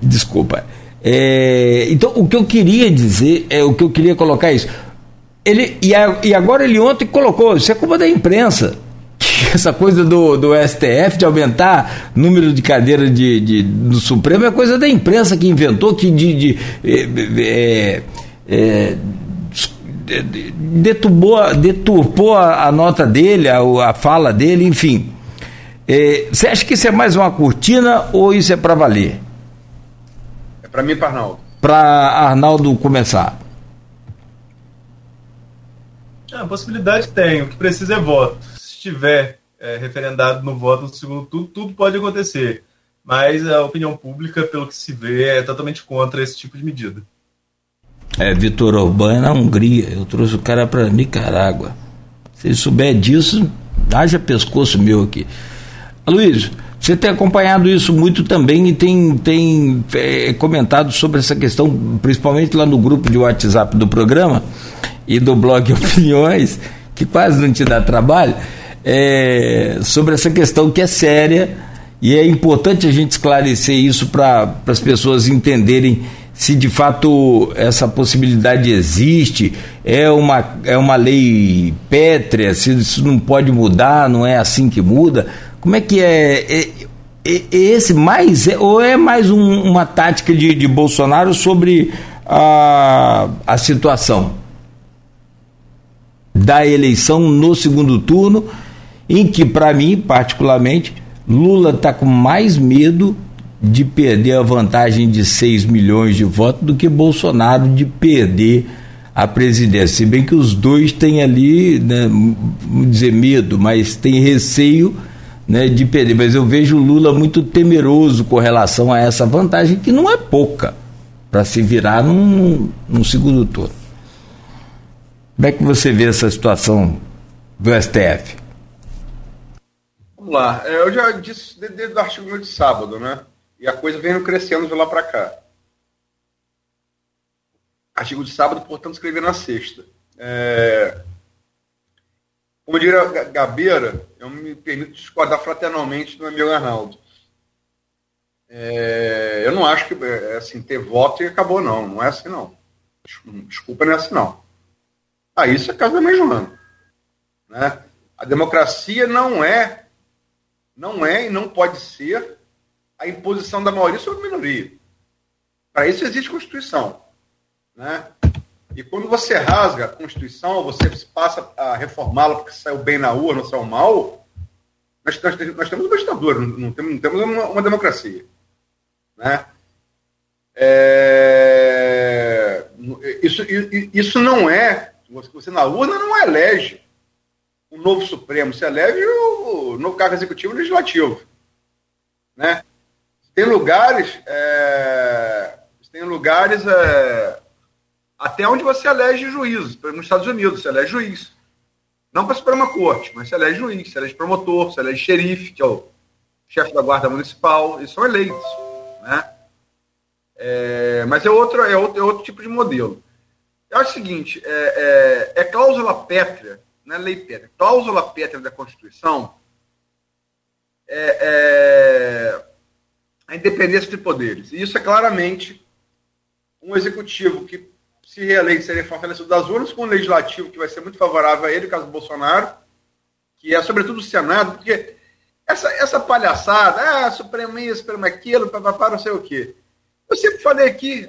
Desculpa. É, então, o que eu queria dizer, é o que eu queria colocar é isso. Ele, e, a, e agora ele ontem colocou, isso é culpa da imprensa essa coisa do, do STF de aumentar número de cadeiras de, de, do Supremo é coisa da imprensa que inventou, que de, de é, é, é, deturbou, deturpou a, a, nota dele, a, a fala dele, enfim. É, você acha que isso é mais uma cortina ou isso é para valer? É para mim e para Arnaldo. Para Arnaldo começar. A possibilidade tem, o que precisa é voto estiver é, referendado no voto no segundo turno, tudo pode acontecer. Mas a opinião pública, pelo que se vê, é totalmente contra esse tipo de medida. É, Vitor Orbán é na Hungria, eu trouxe o cara para Nicarágua. Se ele souber disso, haja pescoço meu aqui. Luiz, você tem acompanhado isso muito também e tem, tem é, comentado sobre essa questão, principalmente lá no grupo de WhatsApp do programa e do blog Opiniões, que quase não te dá trabalho é, sobre essa questão que é séria e é importante a gente esclarecer isso para as pessoas entenderem se de fato essa possibilidade existe, é uma, é uma lei pétrea, se isso não pode mudar, não é assim que muda. Como é que é? é, é, é esse mais ou é mais um, uma tática de, de Bolsonaro sobre a, a situação da eleição no segundo turno? em que, para mim, particularmente, Lula está com mais medo de perder a vantagem de 6 milhões de votos do que Bolsonaro de perder a presidência. Se bem que os dois têm ali, né, vamos dizer, medo, mas tem receio né, de perder. Mas eu vejo o Lula muito temeroso com relação a essa vantagem, que não é pouca, para se virar num, num segundo turno. Como é que você vê essa situação do STF? Vamos lá. É, eu já disse desde o artigo de sábado, né? e a coisa vem crescendo de lá para cá. Artigo de sábado, portanto, escrever na sexta. É... Como diria Gabeira, eu me permito discordar fraternalmente do meu Arnaldo. É... Eu não acho que é, assim, ter voto e acabou, não. Não é assim, não. Desculpa, não é assim, não. Ah, isso é caso da Joana. Né? A democracia não é, não é e não pode ser a imposição da maioria sobre a minoria. Para isso existe Constituição. Né? E quando você rasga a Constituição, você passa a reformá-la porque saiu bem na rua, não saiu mal, nós, nós, nós temos uma ditadura, não, temos, não temos uma, uma, democracia. Né? É, isso, isso não é, você na urna não elege o novo Supremo, você elege o novo cargo executivo e legislativo. Né? Tem lugares, é, tem lugares é, até onde você elege juízes. Nos Estados Unidos, você elege juiz. Não para a Suprema Corte, mas você elege juiz, você elege promotor, você elege xerife, que é o chefe da Guarda Municipal, eles são eleitos. Né? É, mas é outro, é, outro, é outro tipo de modelo. Acho o seguinte, é, é, é cláusula pétrea, não é lei pétrea, cláusula pétrea da Constituição é, é a independência de poderes. E isso é claramente um executivo que se reeleito, seria fortalecido das urnas, com um legislativo que vai ser muito favorável a ele, caso Bolsonaro, que é sobretudo o Senado, porque essa, essa palhaçada, ah, Supremo isso, Supremo aquilo, papapá, não sei o quê. Eu sempre falei aqui,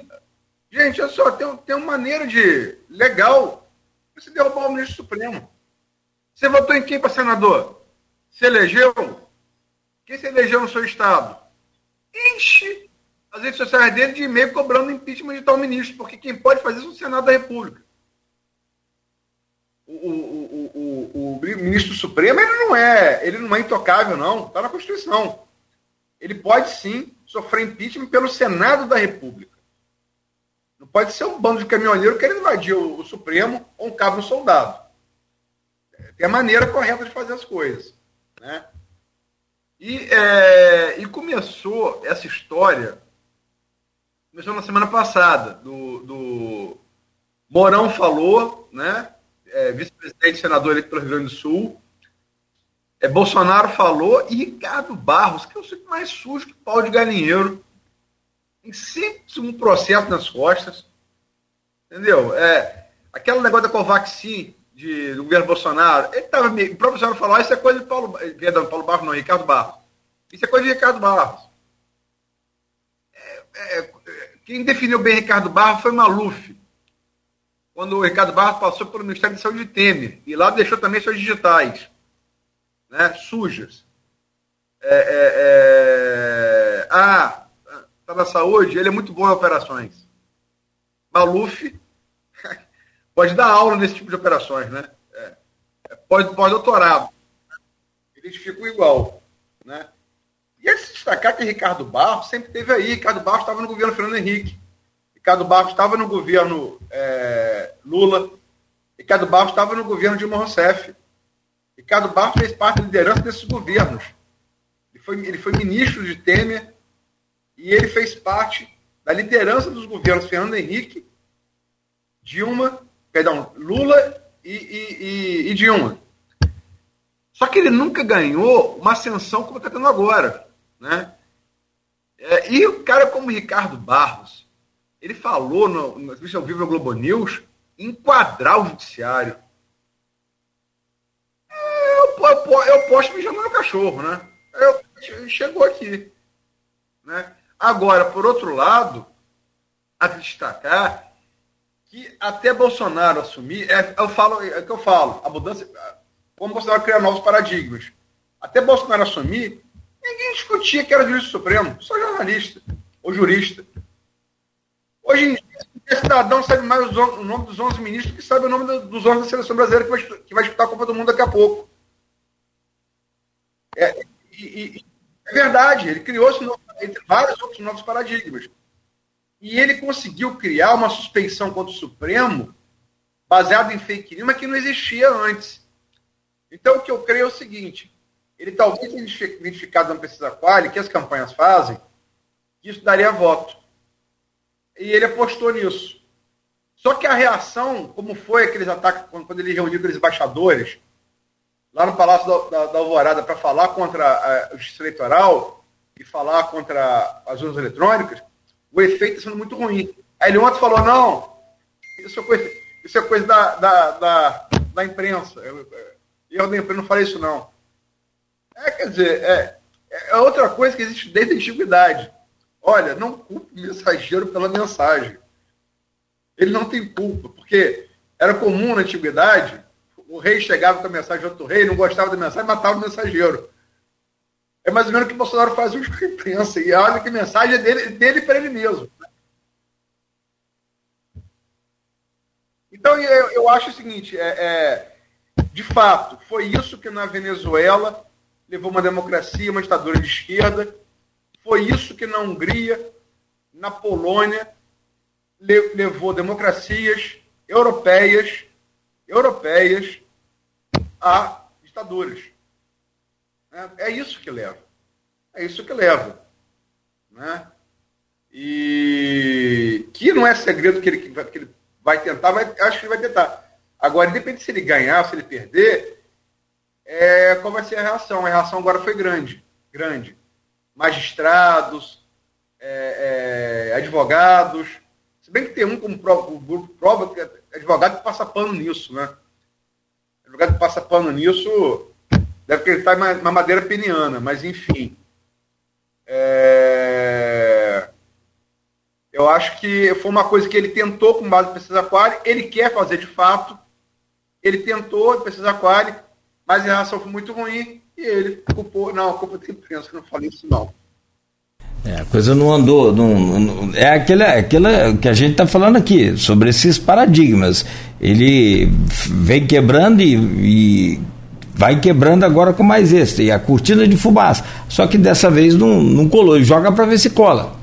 gente, olha só, tem, tem uma maneira de legal você derrubar o ministro Supremo. Você votou em quem para senador? Você elegeu? Quem se elegeu no seu estado? Enche as redes sociais dele de e-mail cobrando impeachment de tal ministro, porque quem pode fazer isso é o Senado da República. O, o, o, o, ministro Supremo ele não é, ele não é intocável, não. Está na Constituição. Ele pode sim sofrer impeachment pelo Senado da República. Não pode ser um bando de caminhoneiro querendo invadir o, Supremo ou um cabo soldado. Tem a maneira correta de fazer as coisas. Né? E, é, e começou essa história começou na semana passada. Do, do Morão falou, né? É, vice-presidente senador eleito pelo Rio Grande do Sul. É, Bolsonaro falou e Ricardo Barros, que eu sei mais sujo que pau de galinheiro. Tem sempre um processo nas costas. Entendeu? É, aquele negócio da Covaxin de, do governo Bolsonaro, ele tava, o próprio Bolsonaro falou, ah, isso é coisa de Paulo, perdão, Paulo Barros não, Ricardo Barros. Isso é coisa de Ricardo Barros. É, é, quem definiu bem Ricardo Barros foi Maluf. Quando o Ricardo Barros passou pelo Ministério da Saúde de Temer. E lá deixou também suas digitais. Né, sujas. É, é, é... Ah, está na saúde, ele é muito bom em operações. Maluf pode dar aula nesse tipo de operações, né? É, é pós-doutorado. Eles ficam igual. Né? E é se destacar que Ricardo Barros sempre teve aí. Ricardo Barros estava no governo Fernando Henrique. Ricardo Barros estava no governo é, Lula. Ricardo Barros estava no governo Dilma Rousseff. Ricardo Barros fez parte da liderança desses governos. Ele foi, ele foi ministro de Temer e ele fez parte da liderança dos governos Fernando Henrique, Dilma, perdão, Lula e, e, e, e Dilma. Só que ele nunca ganhou uma ascensão como está tendo agora. Né? É, e o cara como Ricardo Barros, ele falou no, no ao vivo no Globo News enquadrar o judiciário. É, eu, eu, eu posso me chamar no cachorro, né? Eu, chegou aqui. Né? Agora, por outro lado, a destacar que até Bolsonaro assumir, é, eu falo, é que eu falo, a mudança, como Bolsonaro criar novos paradigmas. Até Bolsonaro assumir, Ninguém discutia que era juiz supremo, só jornalista ou jurista. Hoje em dia, cidadão sabe mais o nome dos 11 ministros que sabe o nome dos 11 da seleção brasileira que vai, que vai disputar a Copa do Mundo daqui a pouco. É, e, e, é verdade, ele criou entre vários outros novos paradigmas. E ele conseguiu criar uma suspeição contra o Supremo baseada em fake news, mas que não existia antes. Então, o que eu creio é o seguinte: ele talvez tenha identificado na pesquisa quali que as campanhas fazem que isso daria voto. E ele apostou nisso. Só que a reação, como foi aqueles ataques, quando ele reuniu aqueles embaixadores lá no Palácio da, da, da Alvorada para falar contra a, justiça eleitoral e falar contra as urnas eletrônicas, o efeito está sendo muito ruim. Aí ele ontem falou, não, isso é coisa, isso é coisa da, da, da, da imprensa. Eu, eu imprensa não falei isso, não. É, quer dizer, é, é outra coisa que existe desde a antiguidade. Olha, não culpe o mensageiro pela mensagem. Ele não tem culpa, porque era comum na antiguidade, o rei chegava com a mensagem de outro rei, não gostava da mensagem, matava o mensageiro. É mais ou menos o que o Bolsonaro faz hoje com a imprensa. E olha que mensagem é dele, dele para ele mesmo. Então, eu, eu acho o seguinte: é, é, de fato, foi isso que na Venezuela levou uma democracia, uma ditadura de esquerda. Foi isso que na Hungria, na Polônia, levou democracias europeias, europeias a ditaduras. É, é isso que leva. É isso que leva. Né? E que não é segredo que ele, que ele vai tentar, vai, acho que ele vai tentar. Agora, independente se ele ganhar, se ele perder, é, qual vai ser a reação? A reação agora foi grande. Grande. Magistrados, é, é, advogados. Se bem que tem um como o grupo prova, que é advogado que passa pano nisso, né? Advogado que passa pano nisso deve acreditar em madeira peniana, mas enfim. É... Eu acho que foi uma coisa que ele tentou com base em pesquisa aquária, ele quer fazer de fato, ele tentou pesquisa aquária, mas a reação foi muito ruim e ele culpou, não, a culpa da imprensa, não falei isso não. É, a coisa não andou. Não, não, é aquela, aquela que a gente está falando aqui, sobre esses paradigmas. Ele vem quebrando e, e, vai quebrando agora com mais esse. E a cortina de fumaça. Só que dessa vez não, não colou. Joga para ver se cola.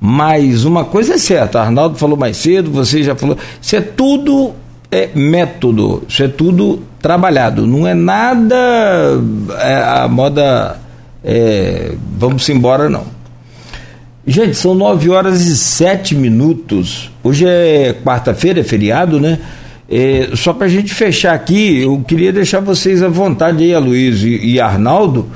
Mas uma coisa é certa, Arnaldo falou mais cedo, você já falou. Isso é tudo é método, isso é tudo trabalhado. Não é nada é, a moda. É, vamos embora, não. Gente, são 9 horas e 7 minutos. Hoje é quarta-feira, é feriado, né? É, só para a gente fechar aqui, eu queria deixar vocês à vontade aí, Aloysio e, e Arnaldo,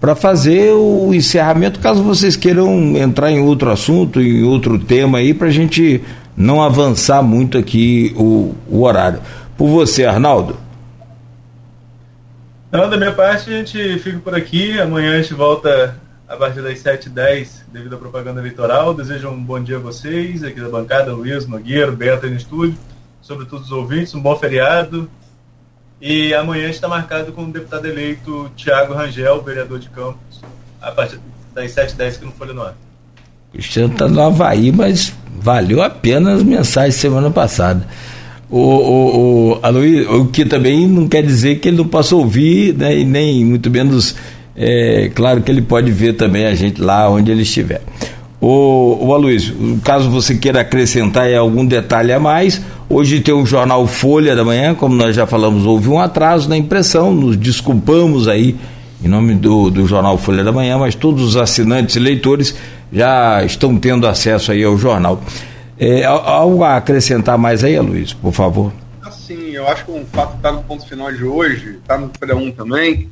para fazer o encerramento, caso vocês queiram entrar em outro assunto, em outro tema aí, para a gente não avançar muito aqui o, o horário. Por você, Arnaldo. Não, da minha parte, a gente fica por aqui. Amanhã a gente volta a partir das 7h10 devido à propaganda eleitoral. Desejo um bom dia a vocês, aqui da bancada, Luiz, Nogueira, Beto no estúdio, sobretudo os ouvintes, um bom feriado. E amanhã está marcado com o deputado eleito Tiago Rangel, vereador de Campos, a partir das 7h10 que não foi no ar. Cristiano está no Havaí, mas valeu a pena as mensagens semana passada. O, o, o, Aloysio, o que também não quer dizer que ele não possa ouvir, né, e nem muito menos é claro que ele pode ver também a gente lá onde ele estiver. O, o Aloysio, caso você queira acrescentar algum detalhe a mais, hoje tem o jornal Folha da Manhã, como nós já falamos, houve um atraso na impressão, nos desculpamos aí em nome do, do jornal Folha da Manhã, mas todos os assinantes e leitores já estão tendo acesso aí ao jornal. É, algo a acrescentar mais aí, Luiz, por favor? Sim, eu acho que um fato que está no ponto final de hoje, está no Folha 1 também,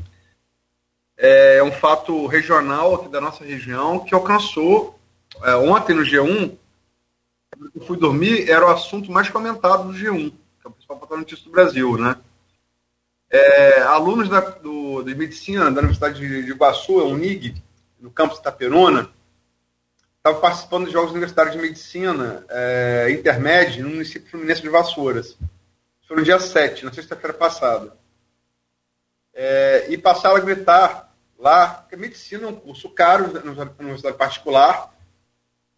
é um fato regional aqui da nossa região que alcançou é, ontem no G1. Eu fui dormir, era o assunto mais comentado do G1, que é o principal portal notícia do Brasil, né? É, alunos da, do, de medicina da Universidade de Iguaçu, a UNIG, no campus Itaperuna, estavam participando de Jogos Universitários de Medicina é, intermédio no município fluminense de Vassouras. Foi no dia 7, na sexta-feira passada. É, e passaram a gritar lá, porque medicina é um curso caro na universidade particular,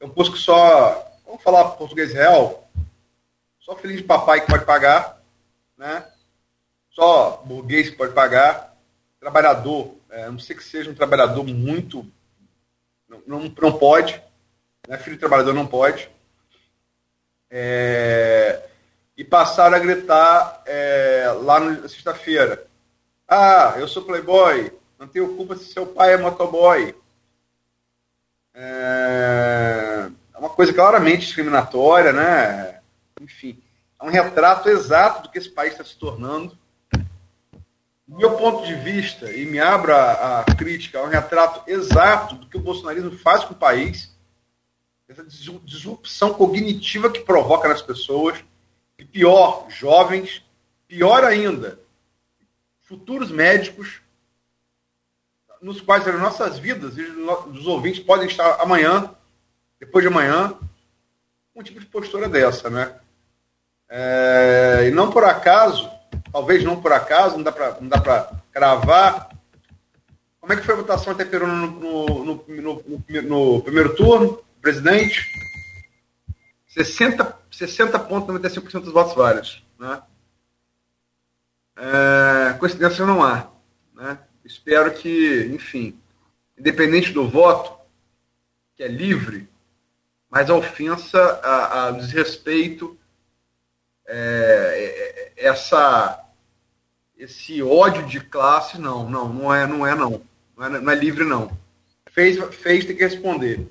é um curso que só, vamos falar português real, só filho de papai que pode pagar, né? Só burguês que pode pagar, trabalhador, é, não sei que seja um trabalhador muito, não, não, não pode, né? filho de trabalhador não pode. É, e passaram a gritar é, lá na sexta-feira. Ah, eu sou playboy, não tenho culpa se seu pai é motoboy. É, é uma coisa claramente discriminatória, né? Enfim, é um retrato exato do que esse país está se tornando. Do meu ponto de vista, e me abro a, a crítica, é um retrato exato do que o bolsonarismo faz com o país, essa disrupção cognitiva que provoca nas pessoas, e pior, jovens, pior ainda, futuros médicos, nos quais as nossas vidas e os ouvintes podem estar amanhã, depois de amanhã, um tipo de postura dessa, né? É, e não por acaso, talvez não por acaso, não dá para cravar. Como é que foi a votação até Peruna no, no, no, no, primeiro turno, presidente? 60, 60,95% dos votos válidos, né? É, coincidência não há. Né? Espero que, enfim, independente do voto, que é livre, mas a ofensa, a, a desrespeito, é, é, essa, esse ódio de classe, não, não, não é, não é não. Não é, não é livre, não. Fez, fez, tem que responder.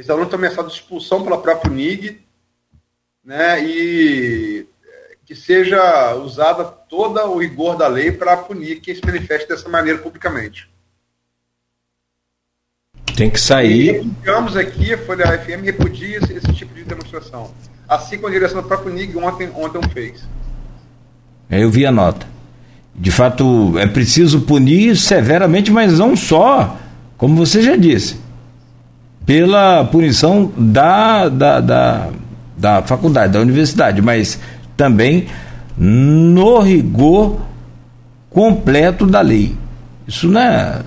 Esse aluno ameaçado de expulsão pela própria NIG, né, e que seja usada toda o rigor da lei para punir quem se manifeste dessa maneira publicamente. Tem que sair. Repudiamos aqui, a Folha FM repudia esse, esse, tipo de demonstração. Assim como a direção da própria NIG ontem, ontem fez. Eu vi a nota. De fato, é preciso punir severamente, mas não só, como você já disse, pela punição da, da, da, da faculdade, da universidade, mas também no rigor completo da lei. Isso não é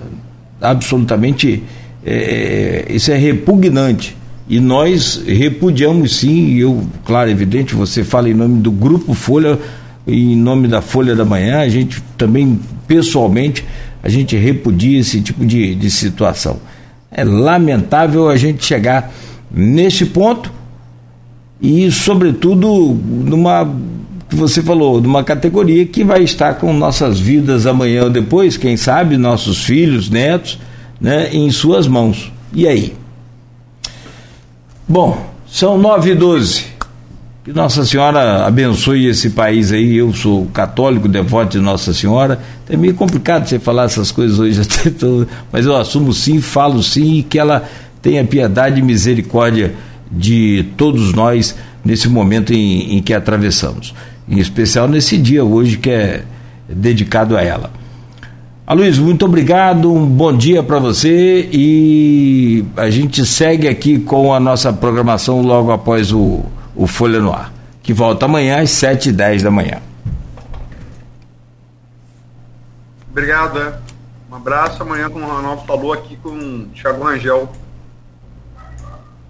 absolutamente. É, isso é repugnante. E nós repudiamos sim, eu, claro, evidente, você fala em nome do Grupo Folha, em nome da Folha da Manhã, a gente também, pessoalmente, a gente repudia esse tipo de, de situação. É lamentável a gente chegar nesse ponto e, sobretudo, numa que você falou, numa categoria que vai estar com nossas vidas amanhã ou depois, quem sabe, nossos filhos, netos, né, em suas mãos. E aí? Bom, são nove e doze. Que Nossa Senhora abençoe esse país aí. Eu sou católico, devoto de Nossa Senhora. É meio complicado você falar essas coisas hoje, mas eu assumo sim, falo sim, e que ela tenha piedade e misericórdia de todos nós nesse momento em, em que atravessamos. Em especial nesse dia hoje que é dedicado a ela. Luiz, muito obrigado, um bom dia para você e a gente segue aqui com a nossa programação logo após o, o Folha no Ar, que volta amanhã às 7 e 10 da manhã. Obrigado, é. Um abraço. Amanhã, como o Ronaldo falou, aqui com o Thiago Rangel.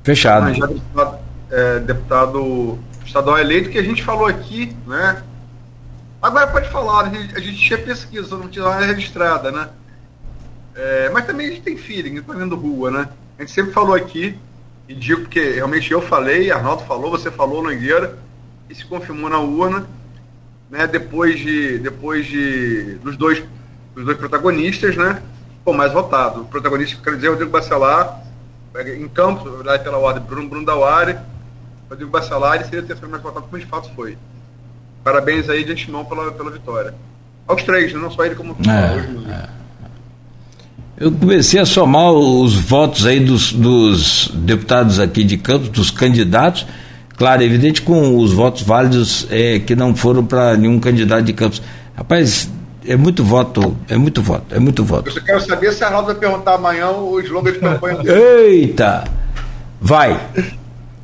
Fechado. Rangel, deputado, é, deputado estadual eleito, que a gente falou aqui, né? Agora pode falar, né? a gente tinha pesquisa, não tinha nada registrada, né? É, mas também a gente tem feeling, tá vendo rua, né? A gente sempre falou aqui, e digo porque realmente eu falei, Arnaldo falou, você falou, Nogueira, e se confirmou na urna, né? Depois de. Depois de. dos dois, dos dois protagonistas, né? Pô, mais votado. O protagonista, quer dizer, Rodrigo Bacelar, em campo, pela ordem, Bruno, Bruno Dauari, Rodrigo Bacelar seria o terceiro mais votado, como de fato foi. Parabéns aí de antemão pela, pela vitória. Aos três, né? não só ele como é, hoje. É. Eu comecei a somar os votos aí dos, dos, deputados aqui de Campos, dos candidatos, claro, evidente com os votos válidos é, que não foram para nenhum candidato de Campos. Rapaz, é muito voto, é muito voto, é muito voto. Eu quero saber se a Arnaldo vai perguntar amanhã o slogan de campanha Eita! Vai!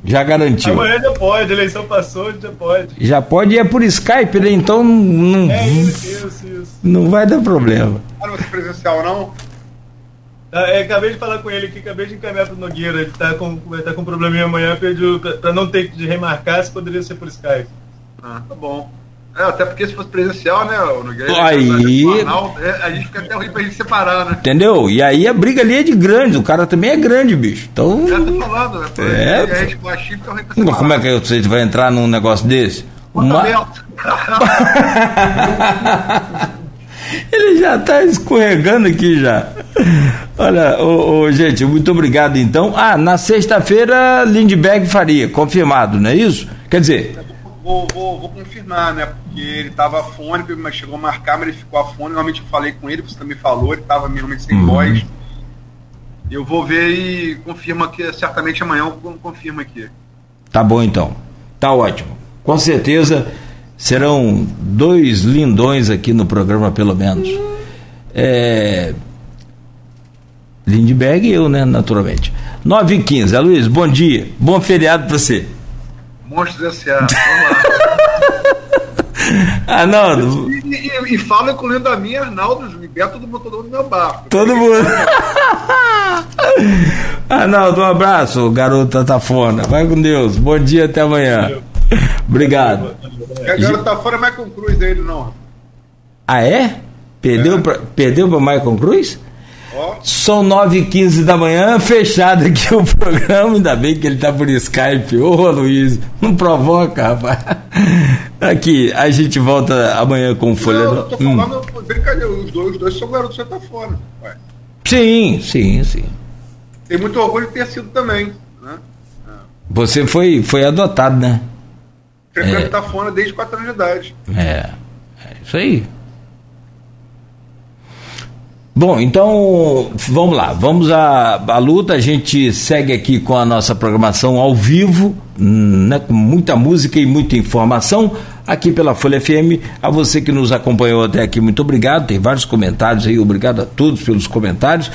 Já garantiu. Amanhã já pode, a eleição passou, já pode. Já pode e é por Skype, né? Então não. É isso, isso, isso. Não vai dar problema. Ah, não vai ser presencial, não? Ah, é, acabei de falar com ele aqui, acabei de encaminhar para o Nogueira. Ele está com, tá com um probleminha amanhã, pediu para não ter que remarcar se poderia ser por Skype. Ah, tá bom. É, até porque se fosse presencial, né, o Nogueira, aí... É, a gente fica até ruim pra gente separar, né? Entendeu? E aí a briga ali é de grande, o cara também é grande, bicho. Então. Já tô falando, né? É. E a gente com a fica ruim pra separar. Como é que você vai entrar num negócio desse? Uma... Ele já está escorregando aqui já. Olha, ô, ô, gente, muito obrigado então. Ah, na sexta-feira Lindbergh faria, confirmado, não é isso? Quer dizer. Vou, vou, vou confirmar, né? Porque ele estava afônico, mas chegou a marcar, mas ele ficou afônico. Realmente eu falei com ele, você também falou, ele estava realmente sem uhum. voz. Eu vou ver e confirma que certamente amanhã eu confirmo aqui. Tá bom então. Tá ótimo. Com certeza serão dois lindões aqui no programa, pelo menos. É... Lindbergh e eu, né, naturalmente. 9 e 15 Luiz, bom dia. Bom feriado para você. Monstros S.A. Arnaldo. E, e, e fala com o minha, Arnaldo, Beto, todo mundo, todo mundo no meu barco. Todo mundo. Arnaldo, um abraço, garota tafona. Vai com Deus. Bom dia, até amanhã. Obrigado. A garota tafona é Michael Cruz dele, não. Ah, é? Perdeu é. para perdeu pra Michael Cruz? São 9 e 15 da manhã, fechado aqui o programa. Ainda bem que ele tá por Skype. Ô, Luiz, não provoca, rapaz. Aqui, a gente volta amanhã com Folha. Não, eu tô falando, hum. brincadeira, os dois, os dois são garotos você tá fora. Ué. Sim, sim, sim. Tem muito orgulho de ter sido também. Né? Você foi, foi adotado, né? Frequento é. tá fora desde 4 anos de idade. É, é isso aí. Bom, então vamos lá, vamos à, à luta. A gente segue aqui com a nossa programação ao vivo, hum, né, com muita música e muita informação aqui pela Folha FM. A você que nos acompanhou até aqui, muito obrigado. Tem vários comentários aí, obrigado a todos pelos comentários.